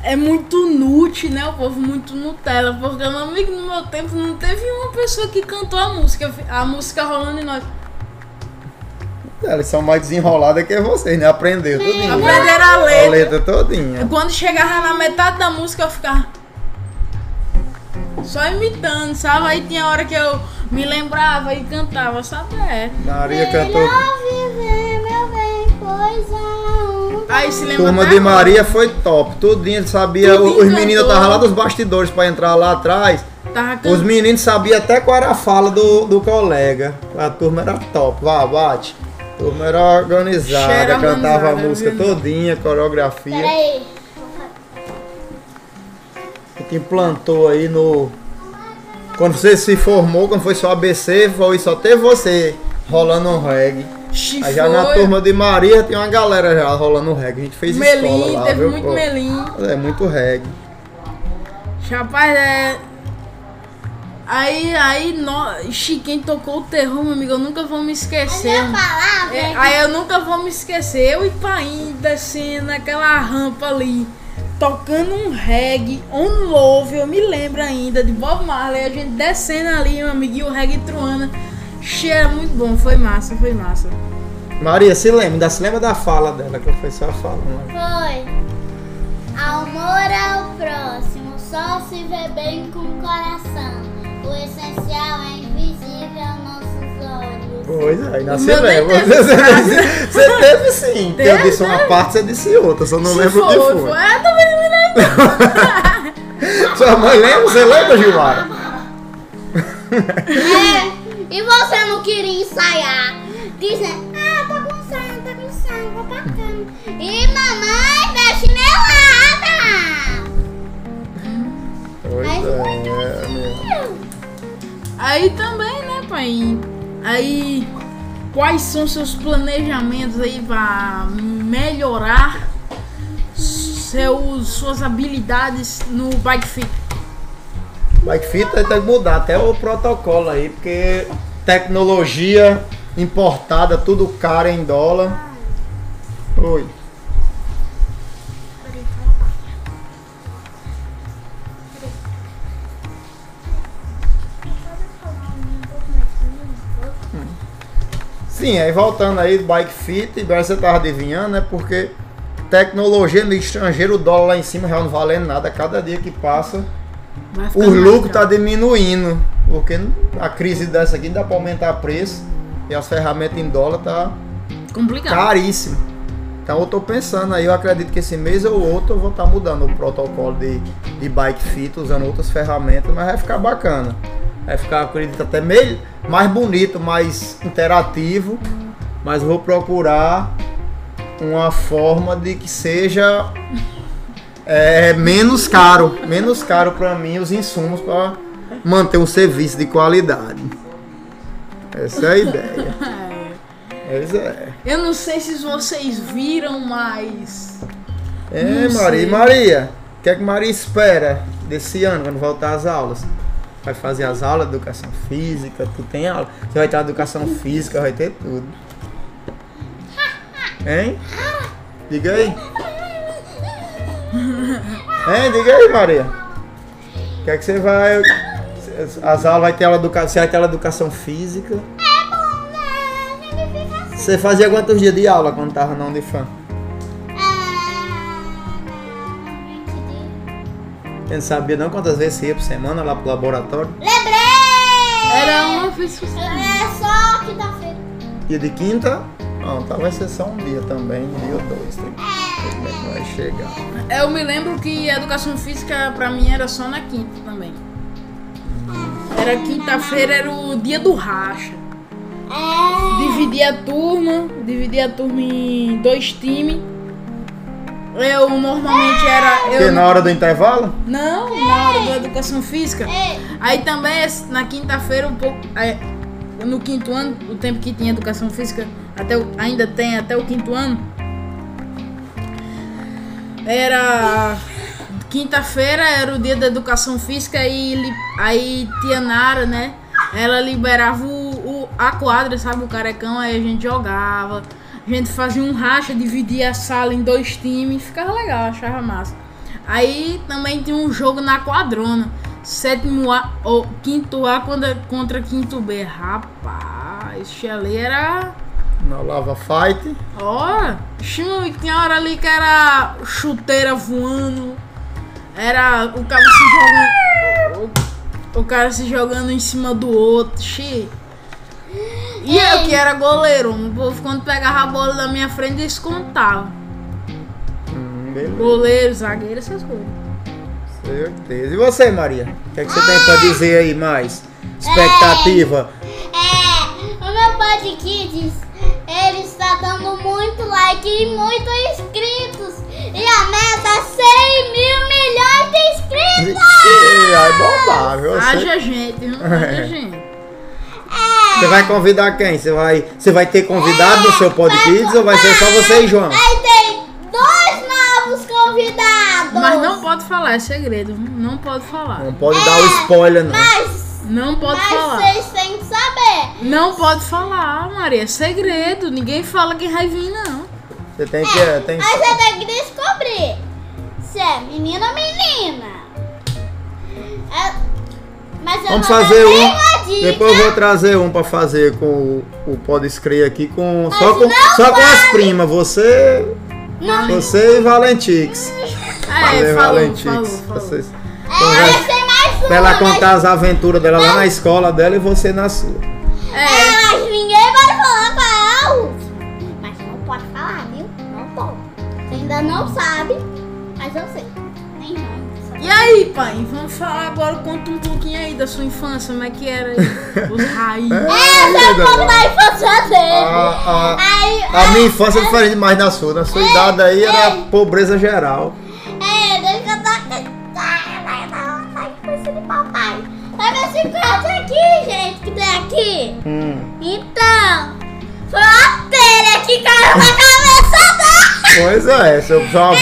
É muito nut, né? O povo muito Nutella. Porque, meu amigo, no meu tempo não teve uma pessoa que cantou a música. A música rolando e nós. Eles são mais desenroladas que vocês, né? Aprendeu tudinho. Aprenderam a A letra. letra todinha. Quando chegava na metade da música, eu ficava. Só imitando, sabe? Aí tinha hora que eu me lembrava e cantava, sabe? É. Maria cantou. Melhor viver, meu bem, coisa um. Aí se lembra Turma de agora. Maria foi top. Tudinho, ele sabia. Tudinho os meninos estavam lá dos bastidores pra entrar lá atrás. Tava Os meninos sabiam até qual era a fala do, do colega. A turma era top. Vá, bate. A turma era organizada, Cheira cantava a música viu? todinha, coreografia. Peraí. A gente implantou aí no. Quando você se formou, quando foi só ABC, foi só ter você rolando um reggae. Xi, Aí já na turma de Maria tem uma galera já rolando um reggae. A gente fez escola Melim, lá, teve viu? muito pô? melim. É muito reggae. Rapaz, é. Aí, aí, no... Chiquinho tocou o terror, meu amigo. Eu nunca vou me esquecer. Ia falar, É, aí eu nunca vou me esquecer. Eu e Paim descendo aquela rampa ali, tocando um reggae, on love, eu me lembro ainda de Bob Marley, a gente descendo ali, meu amigo, e o reggae truana. Cheira muito bom, foi massa, foi massa. Maria, se lembra, ainda se lembra da fala dela, que foi só a fala, não é? Foi. Amor ao próximo, só se vê bem com o coração. O essencial é invisível aos nossos olhos. Pois é, ainda se lembra. teve Você, você- você teve sim. que eu Teve, disse uma parte, você disse outra, só não Se lembro o que foi. É, também não me lembro. Sua mãe lembra? Você lembra, Gilmar? É, e você não queria ensaiar? Dizendo, ah, tá com sono, tá com sono, vou pra cama. E mamãe da chinelada! Pois Mas- é, meu. Aí também, né, pai? Aí, quais são seus planejamentos aí para melhorar seus, suas habilidades no bike fit? Bike Fit tem que mudar até o protocolo aí, porque tecnologia importada, tudo caro em dólar. Oi. Sim, aí voltando aí do Bike Fit, você tava adivinhando, né? Porque tecnologia no estrangeiro, o dólar lá em cima já não valendo nada. Cada dia que passa, o lucro tá caro. diminuindo. Porque a crise dessa aqui não dá pra aumentar preço. E as ferramentas em dólar tá complicado. caríssimo. Então eu tô pensando aí, eu acredito que esse mês ou outro eu vou estar mudando o protocolo de, de bike fit, usando outras ferramentas, mas vai ficar bacana. Vai ficar, acredito, até meio mais bonito, mais interativo. Mas vou procurar uma forma de que seja é, menos caro. Menos caro para mim os insumos para manter um serviço de qualidade. Essa é a ideia. Pois é. Eu não sei se vocês viram, mas É, Não Maria. sei. Maria, o que é que Maria espera desse ano, quando voltar às aulas? Vai fazer as aulas de educação física, tu tem aula. Você vai ter educação física, vai ter tudo. Hein? Diga aí. Hein? Diga aí, Maria. O que é que você vai. As aulas vai ter aula educação. Você vai ter aula educação física. É bom, né? A gente fica assim. Você fazia quantos dias de aula quando tava na Unifam? Não, 20 dias. Você não sabia não quantas vezes você ia por semana lá pro laboratório? Lembrei! era uma vez por semana. É só quinta-feira. Dia de quinta? Não, vai ser só um dia também, um dia ou dois. Tem ver como é que vai chegar. Eu me lembro que a educação física pra mim era só na quinta também. Era quinta-feira, era o dia do racha. Dividia a turma, dividia a turma em dois times. Eu normalmente era. Eu, na hora do intervalo? Não, na hora da educação física. Aí também na quinta-feira, um pouco. no quinto ano, o tempo que tinha educação física, até o- ainda tem até o quinto ano. Era. Quinta-feira era o dia da educação física e li- aí tia Nara, né? Ela liberava o, o- a quadra, sabe? O carecão, aí a gente jogava. A gente fazia um racha, dividia a sala em dois times, ficava legal, achava massa. Aí também tinha um jogo na quadrona. Sétimo A, ou quinto A contra, contra quinto B. Rapaz, esse ali era. Na Lava Fight. Ó, xiii, tinha hora ali que era chuteira voando. Era o cara se jogando. O, o cara se jogando em cima do outro. Xi. E eu que era goleiro. O povo quando pegava a bola da minha frente descontava. Hum, beleza. Goleiro, zagueiro, essas coisas. Certeza. E você, Maria? O que, é que você tem pra dizer aí mais? Expectativa. É, o meu Pod Kids, ele está dando muito like e muitos inscritos. E a meta é 100 mil milhões de inscritos. Vixe, Ai, bobagem. viu? Você, Haja gente, viu? Haja gente. você vai convidar quem? Você vai, você vai ter convidado no seu Pod Kids ou vai ser só você e João? Aí tem dois novos convidados. Mas não pode falar, é segredo. Não pode falar. Não pode dar o spoiler, não. Mas, Não pode mas falar. vocês têm que saber. Não pode falar, Maria. É segredo. Ninguém fala quem vai vir, não. Você tem que. é, Tem, Aí você tem que descobrir se é menino ou menina. É- mas eu Vamos fazer um. Depois eu vou trazer um pra fazer com o, o Pode Escrever aqui com só Mas com, não só com as vale. primas. Você, Não, você e Valentix. É, falou, Valentix. falou, falou. Vocês, é, mais pra ela mas- contar as aventuras dela lá na escola dela e você na sua. É, É, mas ninguém vai falar qual é a última. Mas não pode falar, viu? Não pode. Você ainda não sabe, mas eu sei. Nem não. E aí, pai? Vamos falar agora, conta um pouquinho aí da sua infância, como é que era aí? Os raízes. É, é um pouco da infância dele. A, a, Aí, a minha infância é diferente demais da sua. Na sua idade aí era pobreza geral. Aqui? Hum. Então, foi uma telha que caiu na cabeça dela. Pois é, seu, seu avô,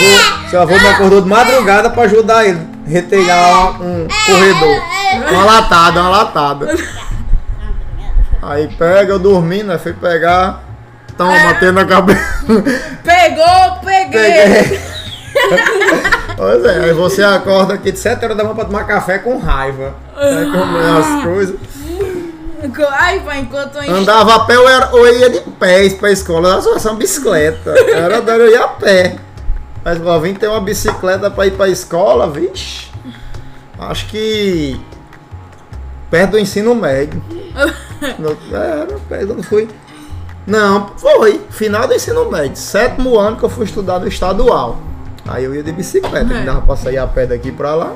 seu avô me acordou de madrugada pra ajudar ele a retelhar um corredor. Uma latada, uma latada. Aí pega, eu dormindo, né? Fui pegar. Toma, batendo na cabeça. Pegou, peguei! Peguei. pois é, aí você acorda aqui de 7 horas da manhã pra tomar café com raiva. Vai comer as coisas. Ai, enquanto eu Andava a pé ou, era, ou ia de pés pra escola. Era só uma bicicleta. Era, era eu ia a pé. Mas ó, vim ter uma bicicleta pra ir pra escola, vixe. Acho que. Perto do ensino médio. No- Era, perto, não fui. Não, foi. Final do ensino médio. Sétimo ano que eu fui estudar no estadual. Aí eu ia de bicicleta, É. que dava pra sair a pé daqui pra lá.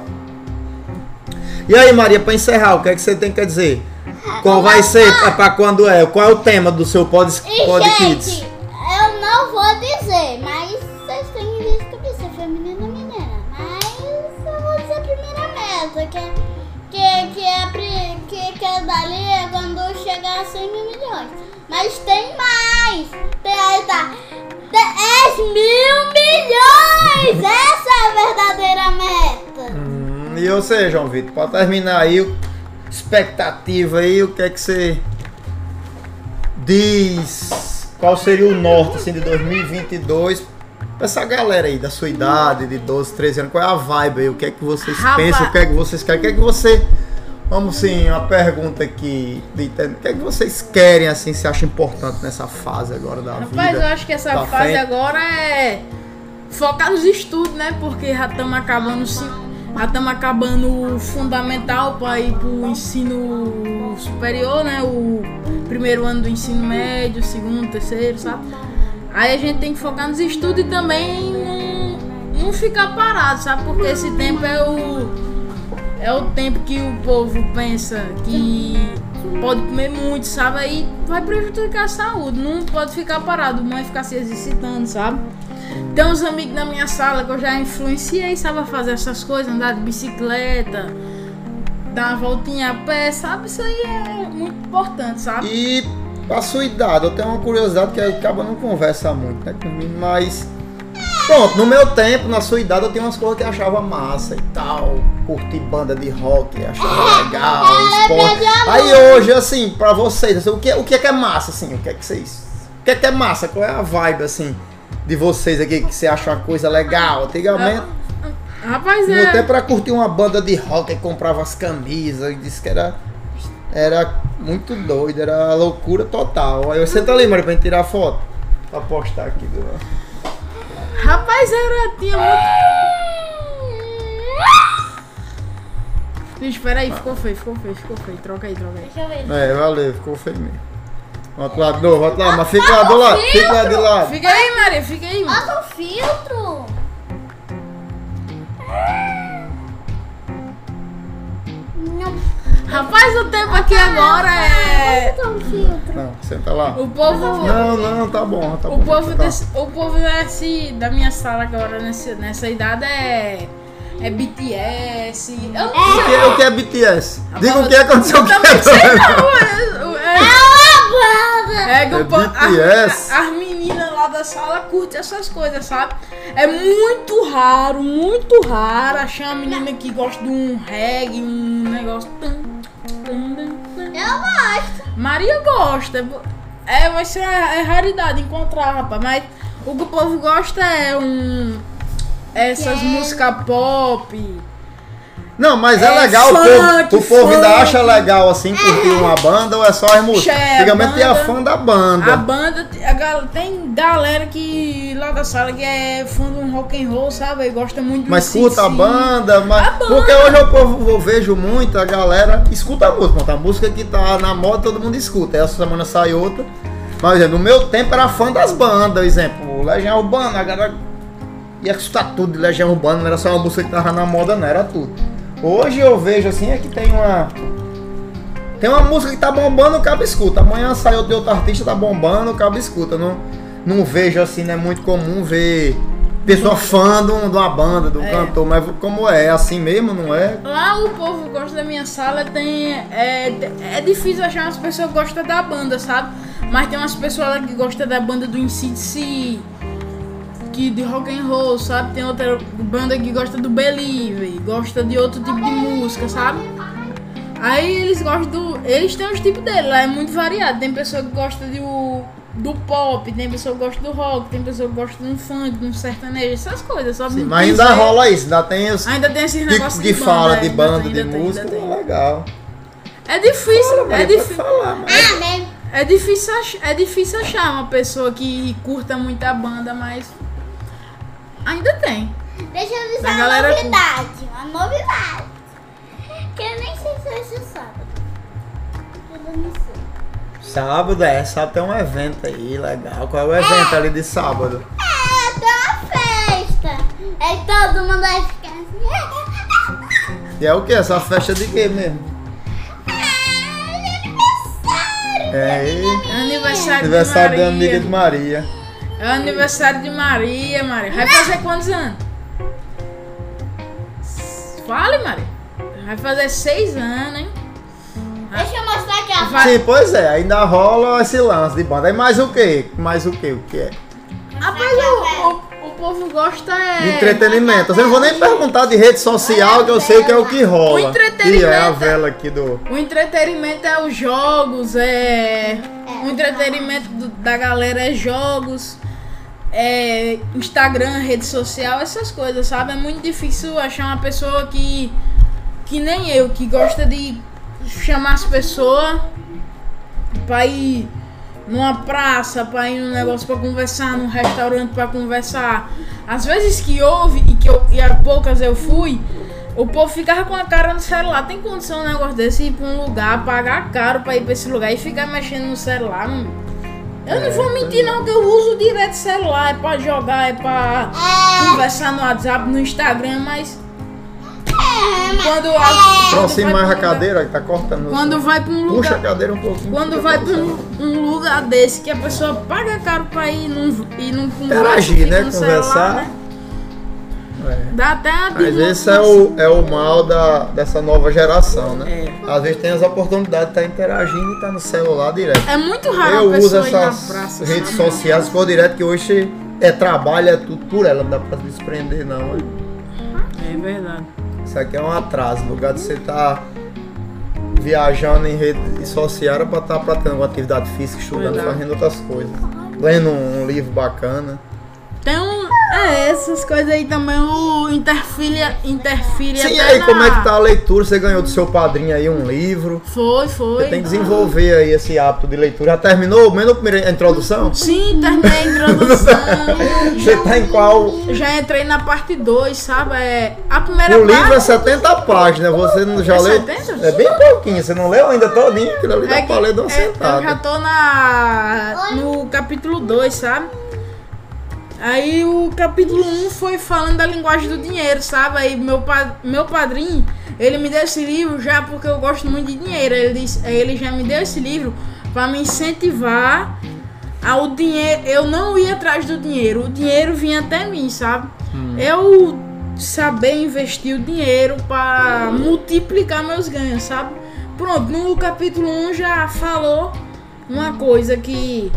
E aí, Maria, pra encerrar, o que é que você tem que dizer? Qual vai ser? É pra quando é? Qual é o tema do seu Pod, pod gente, Kids? eu não vou dizer, mas vocês têm que descobrir se é feminino ou menina. Mas eu vou dizer a primeira meta, que é, que, que, é, que, que é dali é quando chegar a 100 mil milhões. Mas tem mais! Tem aí, tá? 10 mil milhões! Essa é a verdadeira meta! Hum, e você, João Vitor, pra terminar aí, o- expectativa aí, o que é que você diz? Qual seria o norte assim, de 2022 pra essa galera aí da sua idade, de 12, 13 anos? Qual é a vibe aí? O que é que vocês Rapaz. pensam? O que é que vocês querem? O que é que você. Vamos sim, uma pergunta aqui. de- O que é que vocês querem, assim, se acha importante nessa fase agora da vida? Rapaz, eu acho que essa fase frente? agora é focar nos estudos, né? Porque já estamos acabando o ci- já estamos acabando o fundamental para ir pro ensino superior, né? O primeiro ano do ensino médio, segundo, terceiro, sabe? Aí a gente tem que focar nos estudos e também não, não ficar parado, sabe? Porque esse tempo é o é o tempo que o povo pensa que pode comer muito, sabe? Aí vai prejudicar a saúde. Não pode ficar parado, não vai ficar se exercitando, sabe? Tem uns amigos na minha sala que eu já influenciei, sabe? A fazer essas coisas, andar de bicicleta, dar uma voltinha a pé, sabe? Isso aí é muito importante, sabe? E a sua idade, eu tenho uma curiosidade que acaba não conversa muito né, comigo, mas. Pronto, no meu tempo, na sua idade, eu tinha umas coisas que eu achava massa e tal. Curtir banda de rock, achava legal, é esporte. verdade, Aí hoje, assim, pra vocês, assim, o, que, o que é que é massa, assim? O que é que vocês. O que é que é massa? Qual é a vibe, assim, de vocês aqui que você acha uma coisa legal? Antigamente. Rapaz, No meu é. tempo era curtir uma banda de rock e comprava as camisas e disse que era. Era muito doido, era loucura total. Aí eu senta ali, Maria, pra gente tirar foto. Pra postar aqui do lado. Rapaz, era. Tinha muito. Bicho, peraí, ficou feio, ficou feio, ficou feio. Troca aí, troca aí. Deixa eu ver. É, valeu, ficou feio mesmo. Outro lado, novo, outro lado, mas fica lá do lado, fica lá de lado. Fica aí, Maria, fica aí, mano. Bota o filtro! Rapaz, o tempo aqui agora é. Não, senta lá. O povo. Não, não, tá bom, tá O bom. povo, tá. desse, o povo desse, da minha sala agora, nesse, nessa idade, é. É BTS. Eu não O que, é- o que é BTS? Diga o que aconteceu Eu com também sei é. não. É, Ah, é, que É BTS. As meninas lá da sala curtem essas coisas, sabe? É muito raro, muito raro achar uma menina que gosta de um reggae, um negócio. Eu gosto. Maria gosta. É, vai ser é raridade encontrar, rapaz. Mas o que o povo gosta é um. Essas Que? músicas pop. Não, mas é, É legal, o funk, povo, o povo ainda acha legal assim curtir uma banda ou é só as músicas? É, Antigamente tinha banda. fã da A banda. banda, a tem galera que lá da sala que é fã de um rock and roll, sabe? E gosta muito Mas escuta a AC/DC. banda, mas. A banda. Porque hoje eu, povo- eu vejo muito a galera escuta a música. A música que tá na moda todo mundo escuta. Essa semana sai outra. Mas, exemplo, no meu tempo era fã das bandas, exemplo, Legião Urbana, a galera ia escutar tudo de Legião Urbana, não era só uma música que tava na moda, não, era tudo. Hoje eu vejo assim, é que tem uma. Tem uma música que tá bombando, o cabo escuta. Amanhã sai outro de outro artista, tá bombando, o cabo escuta. Não, não vejo assim, não é muito comum ver pessoa fã de, um- de uma banda, de um É. cantor, mas como é? É assim mesmo, não é? Lá o povo gosta da minha sala, tem. É, é difícil achar umas pessoas que gostam da banda, sabe? Mas tem umas pessoas lá que gostam da banda do INCDC, que de rock and roll, sabe? Tem outra banda que gosta do Believe, gosta de outro tipo de música, sabe? Aí eles gostam do. Eles têm os tipos dele, lá é muito variado. Tem pessoa que gosta de o, do pop, tem pessoa que gosta do rock, tem pessoa que gosta de um funk, de um sertanejo, essas coisas, sabe? Sim, mas tem ainda rola isso, ainda tem os Ainda tem esses que, negócios que de fala banda, de é, ainda banda, de ainda tem, música, tem. é legal. É difícil, Fala, é, Maria, difí- pode falar, mas- Ah, né? é difícil, ach- é difícil achar uma pessoa que curta muito a banda, mas ainda tem. Deixa eu A avisar uma galera novidade. Uma novidade. Que eu nem sei se vai ser sábado. Eu não sei. Sábado, é, sábado tem um evento aí, legal. Qual é o evento ali de sábado? É, tem uma festa. Aí todo mundo vai ficar assim. E é o que? Essa festa de quê mesmo? É aniversário. É, É aniversário, aniversário de da amiga de Maria. É aniversário de Maria, Maria. Vai fazer quantos anos? Fale, Maria. Vai fazer seis anos, hein? Deixa eu mostrar aqui a Vai- Sim, pois é, ainda rola esse lance de banda. Aí mais o quê? Mais o quê? O que é? Rapaz, o, o, o povo gosta é. De entretenimento. Eu não vou nem perguntar de rede social, que eu sei que é o que rola. O entretenimento E é a vela aqui do. O entretenimento é os jogos, é. O entretenimento do- da galera é jogos, é Instagram, rede social, essas coisas, sabe? É muito difícil achar uma pessoa que. que nem eu, que gosta de chamar as pessoas pra ir numa praça, pra ir num negócio pra conversar, num restaurante pra conversar. Às vezes que houve e que eu, e poucas eu fui, o povo ficava com a cara no celular. Tem condição um negócio desse ir pra um lugar, pagar caro pra ir pra esse lugar e ficar mexendo no celular? Não... Eu não vou mentir não, que eu uso direto celular, é pra jogar, é pra conversar no WhatsApp, no Instagram, mas quando, a, Aproxima mais a lugar- cadeira que tá cortando. Quando vai pra um Puxa a lugar. cadeira um pouquinho. Quando vai pra um, um lugar desse que a pessoa paga caro pra ir num, não conversa, Interagir, né? Conversar. celular, né? É. Dá até uma Mas esse é o, é o mal da, dessa nova geração, né? É. Às vezes tem as oportunidades de estar interagindo e estar no celular direto. É muito raro Eu a uso essas praça. redes sabe? sociais por direto que hoje é trabalho, é tudo por ela, não dá pra se desprender não. É verdade. Isso aqui é um atraso. No lugar de você estar viajando em rede social, era pra estar praticando alguma atividade física, estudando, Verdade. fazendo outras coisas. Lendo um livro bacana. Tem um. É, essas coisas aí também o interfere, interfere Sim, aí, na... como é que tá a leitura? Você ganhou do seu padrinho aí um livro. Foi, foi. Você tem que desenvolver aí esse hábito de leitura. Já terminou? Menos a primeira introdução? Sim, terminei a introdução. Você tá em qual? Já entrei na parte 2, sabe? É, a primeira O parte. livro é 70 páginas, você não já É leu? 70? É bem pouquinho, você não leu ainda todinho? Aquilo ali dá É pra que- ler de uma é, eu já tô na, no capítulo 2, sabe? Aí o capítulo 1 foi falando da linguagem do dinheiro, sabe? Aí meu, pa meu padrinho, ele me deu esse livro já porque eu gosto muito de dinheiro. Ele, disse, ele já me deu esse livro para me incentivar ao dinheiro. Eu não ia atrás do dinheiro, o dinheiro vinha até mim, sabe? Hum. Eu saber investir o dinheiro para multiplicar meus ganhos, sabe? Pronto, no capítulo 1 já falou uma coisa que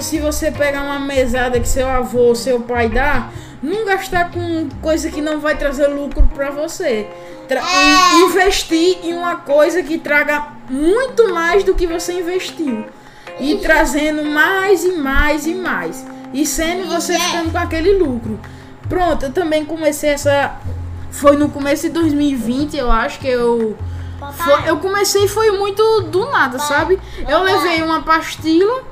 se você pegar uma mesada que seu avô, seu pai dá, não gastar com coisa que não vai trazer lucro para você. Tra é. investir em uma coisa que traga muito mais do que você investiu. E trazendo mais e mais e mais. E sendo você ficando com aquele lucro. Pronto, eu também comecei essa. Foi no começo de 2020, eu acho que eu. Foi, eu comecei foi muito do nada, sabe? Eu levei uma pastilha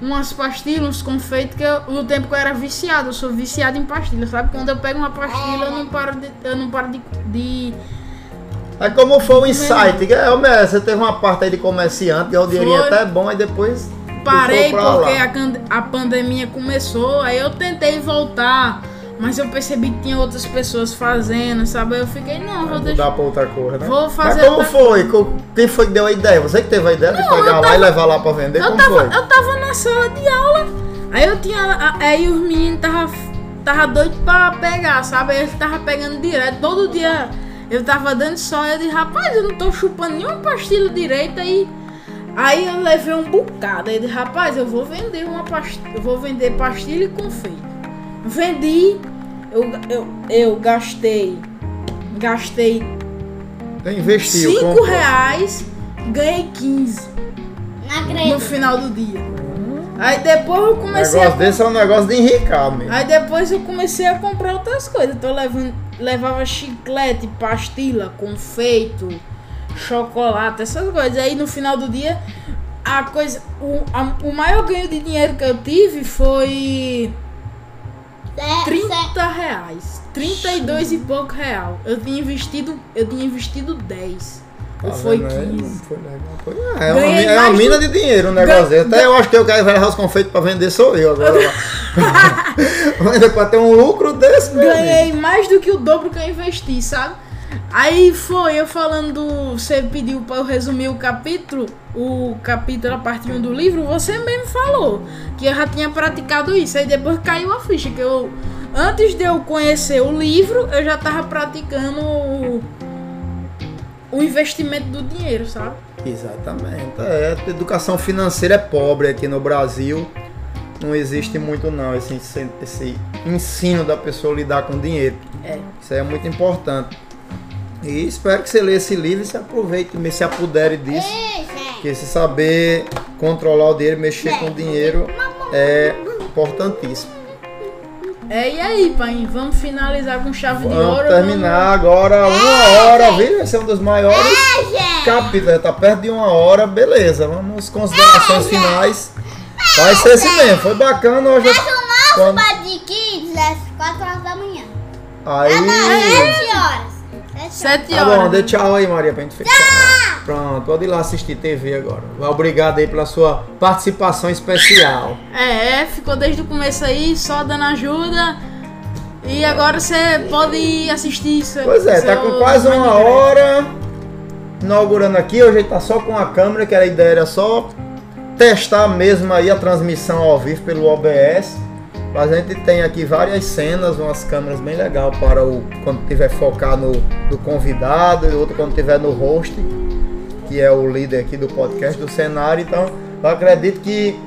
umas pastilhas, uns confeitos que eu, no tempo que eu era viciado, eu sou viciado em pastilha, sabe? Quando eu pego uma pastilha, eu não paro de. Eu não paro de, de Aí como foi o insight? É, você teve uma parte aí de comerciante, ganhou dinheirinho até bom, aí depois. Parei porque a, a pandemia começou, aí eu tentei voltar. Mas eu percebi que tinha outras pessoas fazendo, sabe? Eu fiquei, não, vou deixar. Dá pra outra coisa, né? Vou fazer. Mas como foi? Quem foi que deu a ideia? Você que teve a ideia não, de pegar tava, lá e levar lá pra vender? Eu como tava, foi? Eu tava na sala de aula, aí eu tinha. Aí os meninos tava, tava doido pra pegar, sabe? Aí eles tava pegando direto, todo dia eu tava dando só, eu disse, rapaz, eu não tô chupando nenhuma pastilha direita aí. Aí eu levei um bocado. Aí eu disse, rapaz, eu vou vender uma pastilha. Eu vou vender pastilha e confeito. Vendi, eu, eu, eu gastei. Gastei. Investiu. 5 reais, ganhei 15. No final do dia. Aí depois eu comecei. O negócio a... desse é um negócio de enricar mesmo. Aí depois eu comecei a comprar outras coisas. Tô levando, levava chiclete, pastilha, confeito, chocolate, essas coisas. Aí no final do dia, a coisa. O, a, o maior ganho de dinheiro que eu tive foi. 30 reais. 32 e pouco real. Eu tinha investido. Eu tinha investido 10. Ou foi 15? Foi legal. Foi, é, uma, é uma mina do... de dinheiro o um negócio. Gan... Até eu acho que eu quero levar os confeitos pra vender sou eu agora. Ainda pra ter um lucro desse, Ganhei mais do que o dobro que eu investi, sabe? Aí foi eu falando, você pediu para eu resumir o capítulo, o capítulo a partir do livro, você mesmo falou que eu já tinha praticado isso. Aí depois caiu a ficha que eu antes de eu conhecer o livro, eu já tava praticando o investimento do dinheiro, sabe? Exatamente. É, a educação financeira é pobre aqui no Brasil. Não existe muito não esse, esse ensino da pessoa lidar com dinheiro. É. Isso é muito importante. E espero que você leia esse livro e se aproveite, se apodere disso. Porque se saber controlar o dinheiro, mexer com o dinheiro é importantíssimo. É, e aí, pai? Vamos finalizar com chave vamos de ouro? terminar vamos... agora uma é, hora, viu? Vai ser um dos maiores é, capítulos. Já tá perto de uma hora, beleza. Vamos considerações é, finais. Vai ser assim mesmo, foi bacana hoje. Mas o nosso Quando... Kids é 4 horas da manhã. Aí. É 7 horas. Sete horas. Tá bom, dê tchau aí, Maria, pra gente fechar. Pronto, pode ir lá assistir TV agora. Obrigado aí pela sua participação especial. É, ficou desde o começo aí, só dando ajuda. E agora você pode assistir isso. Pois é, tá com quase uma hora inaugurando aqui. Hoje tá só com a câmera, que a ideia era só testar mesmo aí a transmissão ao vivo pelo OBS. Mas a gente tem aqui várias cenas, umas câmeras bem legal para o quando tiver focar no, no convidado e outro quando tiver no host, que é o líder aqui do podcast do cenário. Então, eu acredito que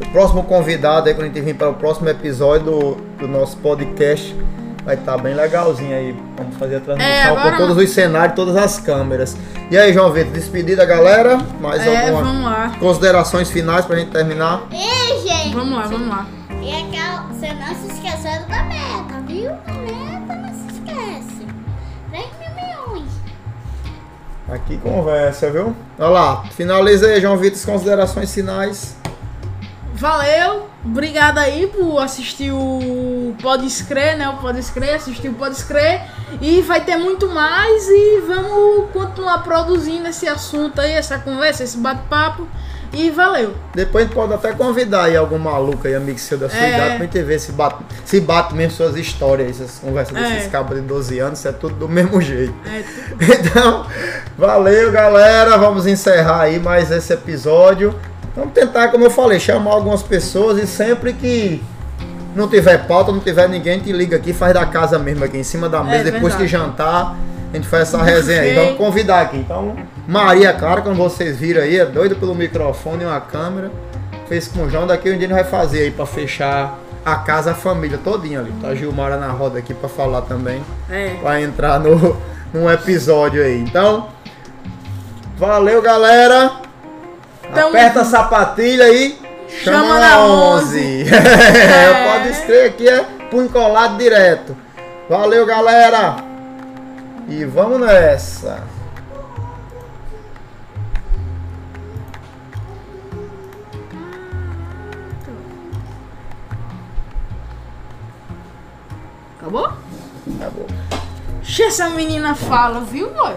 o próximo convidado aí quando a gente vir para o próximo episódio do, do nosso podcast vai estar tá bem legalzinho aí. Vamos fazer a transmissão é, agora... com todos os cenários, todas as câmeras. E aí, João Vitor, despedida, galera? Mais é, algumas considerações finais para a gente terminar? E, gente? Vamos lá, vamos lá. E aquela, você não se esquecendo da meta, viu? A meta não se esquece. 3 mil milhões. Aqui conversa, viu? Olha lá, finaliza aí, João Vitor, as considerações finais. Valeu, obrigado aí por assistir o Pode Escrever, né? O Pode Escrever, assistir o Pode Escrever. E vai ter muito mais e vamos continuar produzindo esse assunto aí, essa conversa, esse bate-papo. E valeu. Depois a gente pode até convidar aí algum maluco aí, amigo seu da sua É. idade, pra gente ver se bate, se bate mesmo suas histórias, essas conversas É. desses cabos de 12 anos, isso é tudo do mesmo jeito. É, Então, valeu galera, vamos encerrar aí mais esse episódio. Vamos tentar, como eu falei, chamar algumas pessoas e sempre que não tiver pauta, não tiver ninguém, te liga aqui, faz da casa mesmo aqui em cima da mesa, depois verdade. que jantar, a gente faz essa resenha aí. Vamos convidar aqui. Então, Maria, claro, como vocês viram aí, é doido pelo microfone e uma câmera. Fez com o João, daqui um dia gente vai fazer aí pra fechar a casa, a família todinha ali. Tá a Gilmara na roda aqui pra falar também é. vai entrar no, num episódio aí. Então, valeu, galera. Tamo Aperta a sapatilha aí. Chama, Chama na na 11. É. Pode escrever aqui, é punho colado direto. Valeu, galera. E vamos nessa. Acabou? Acabou. Ixi, essa menina fala, viu, boy?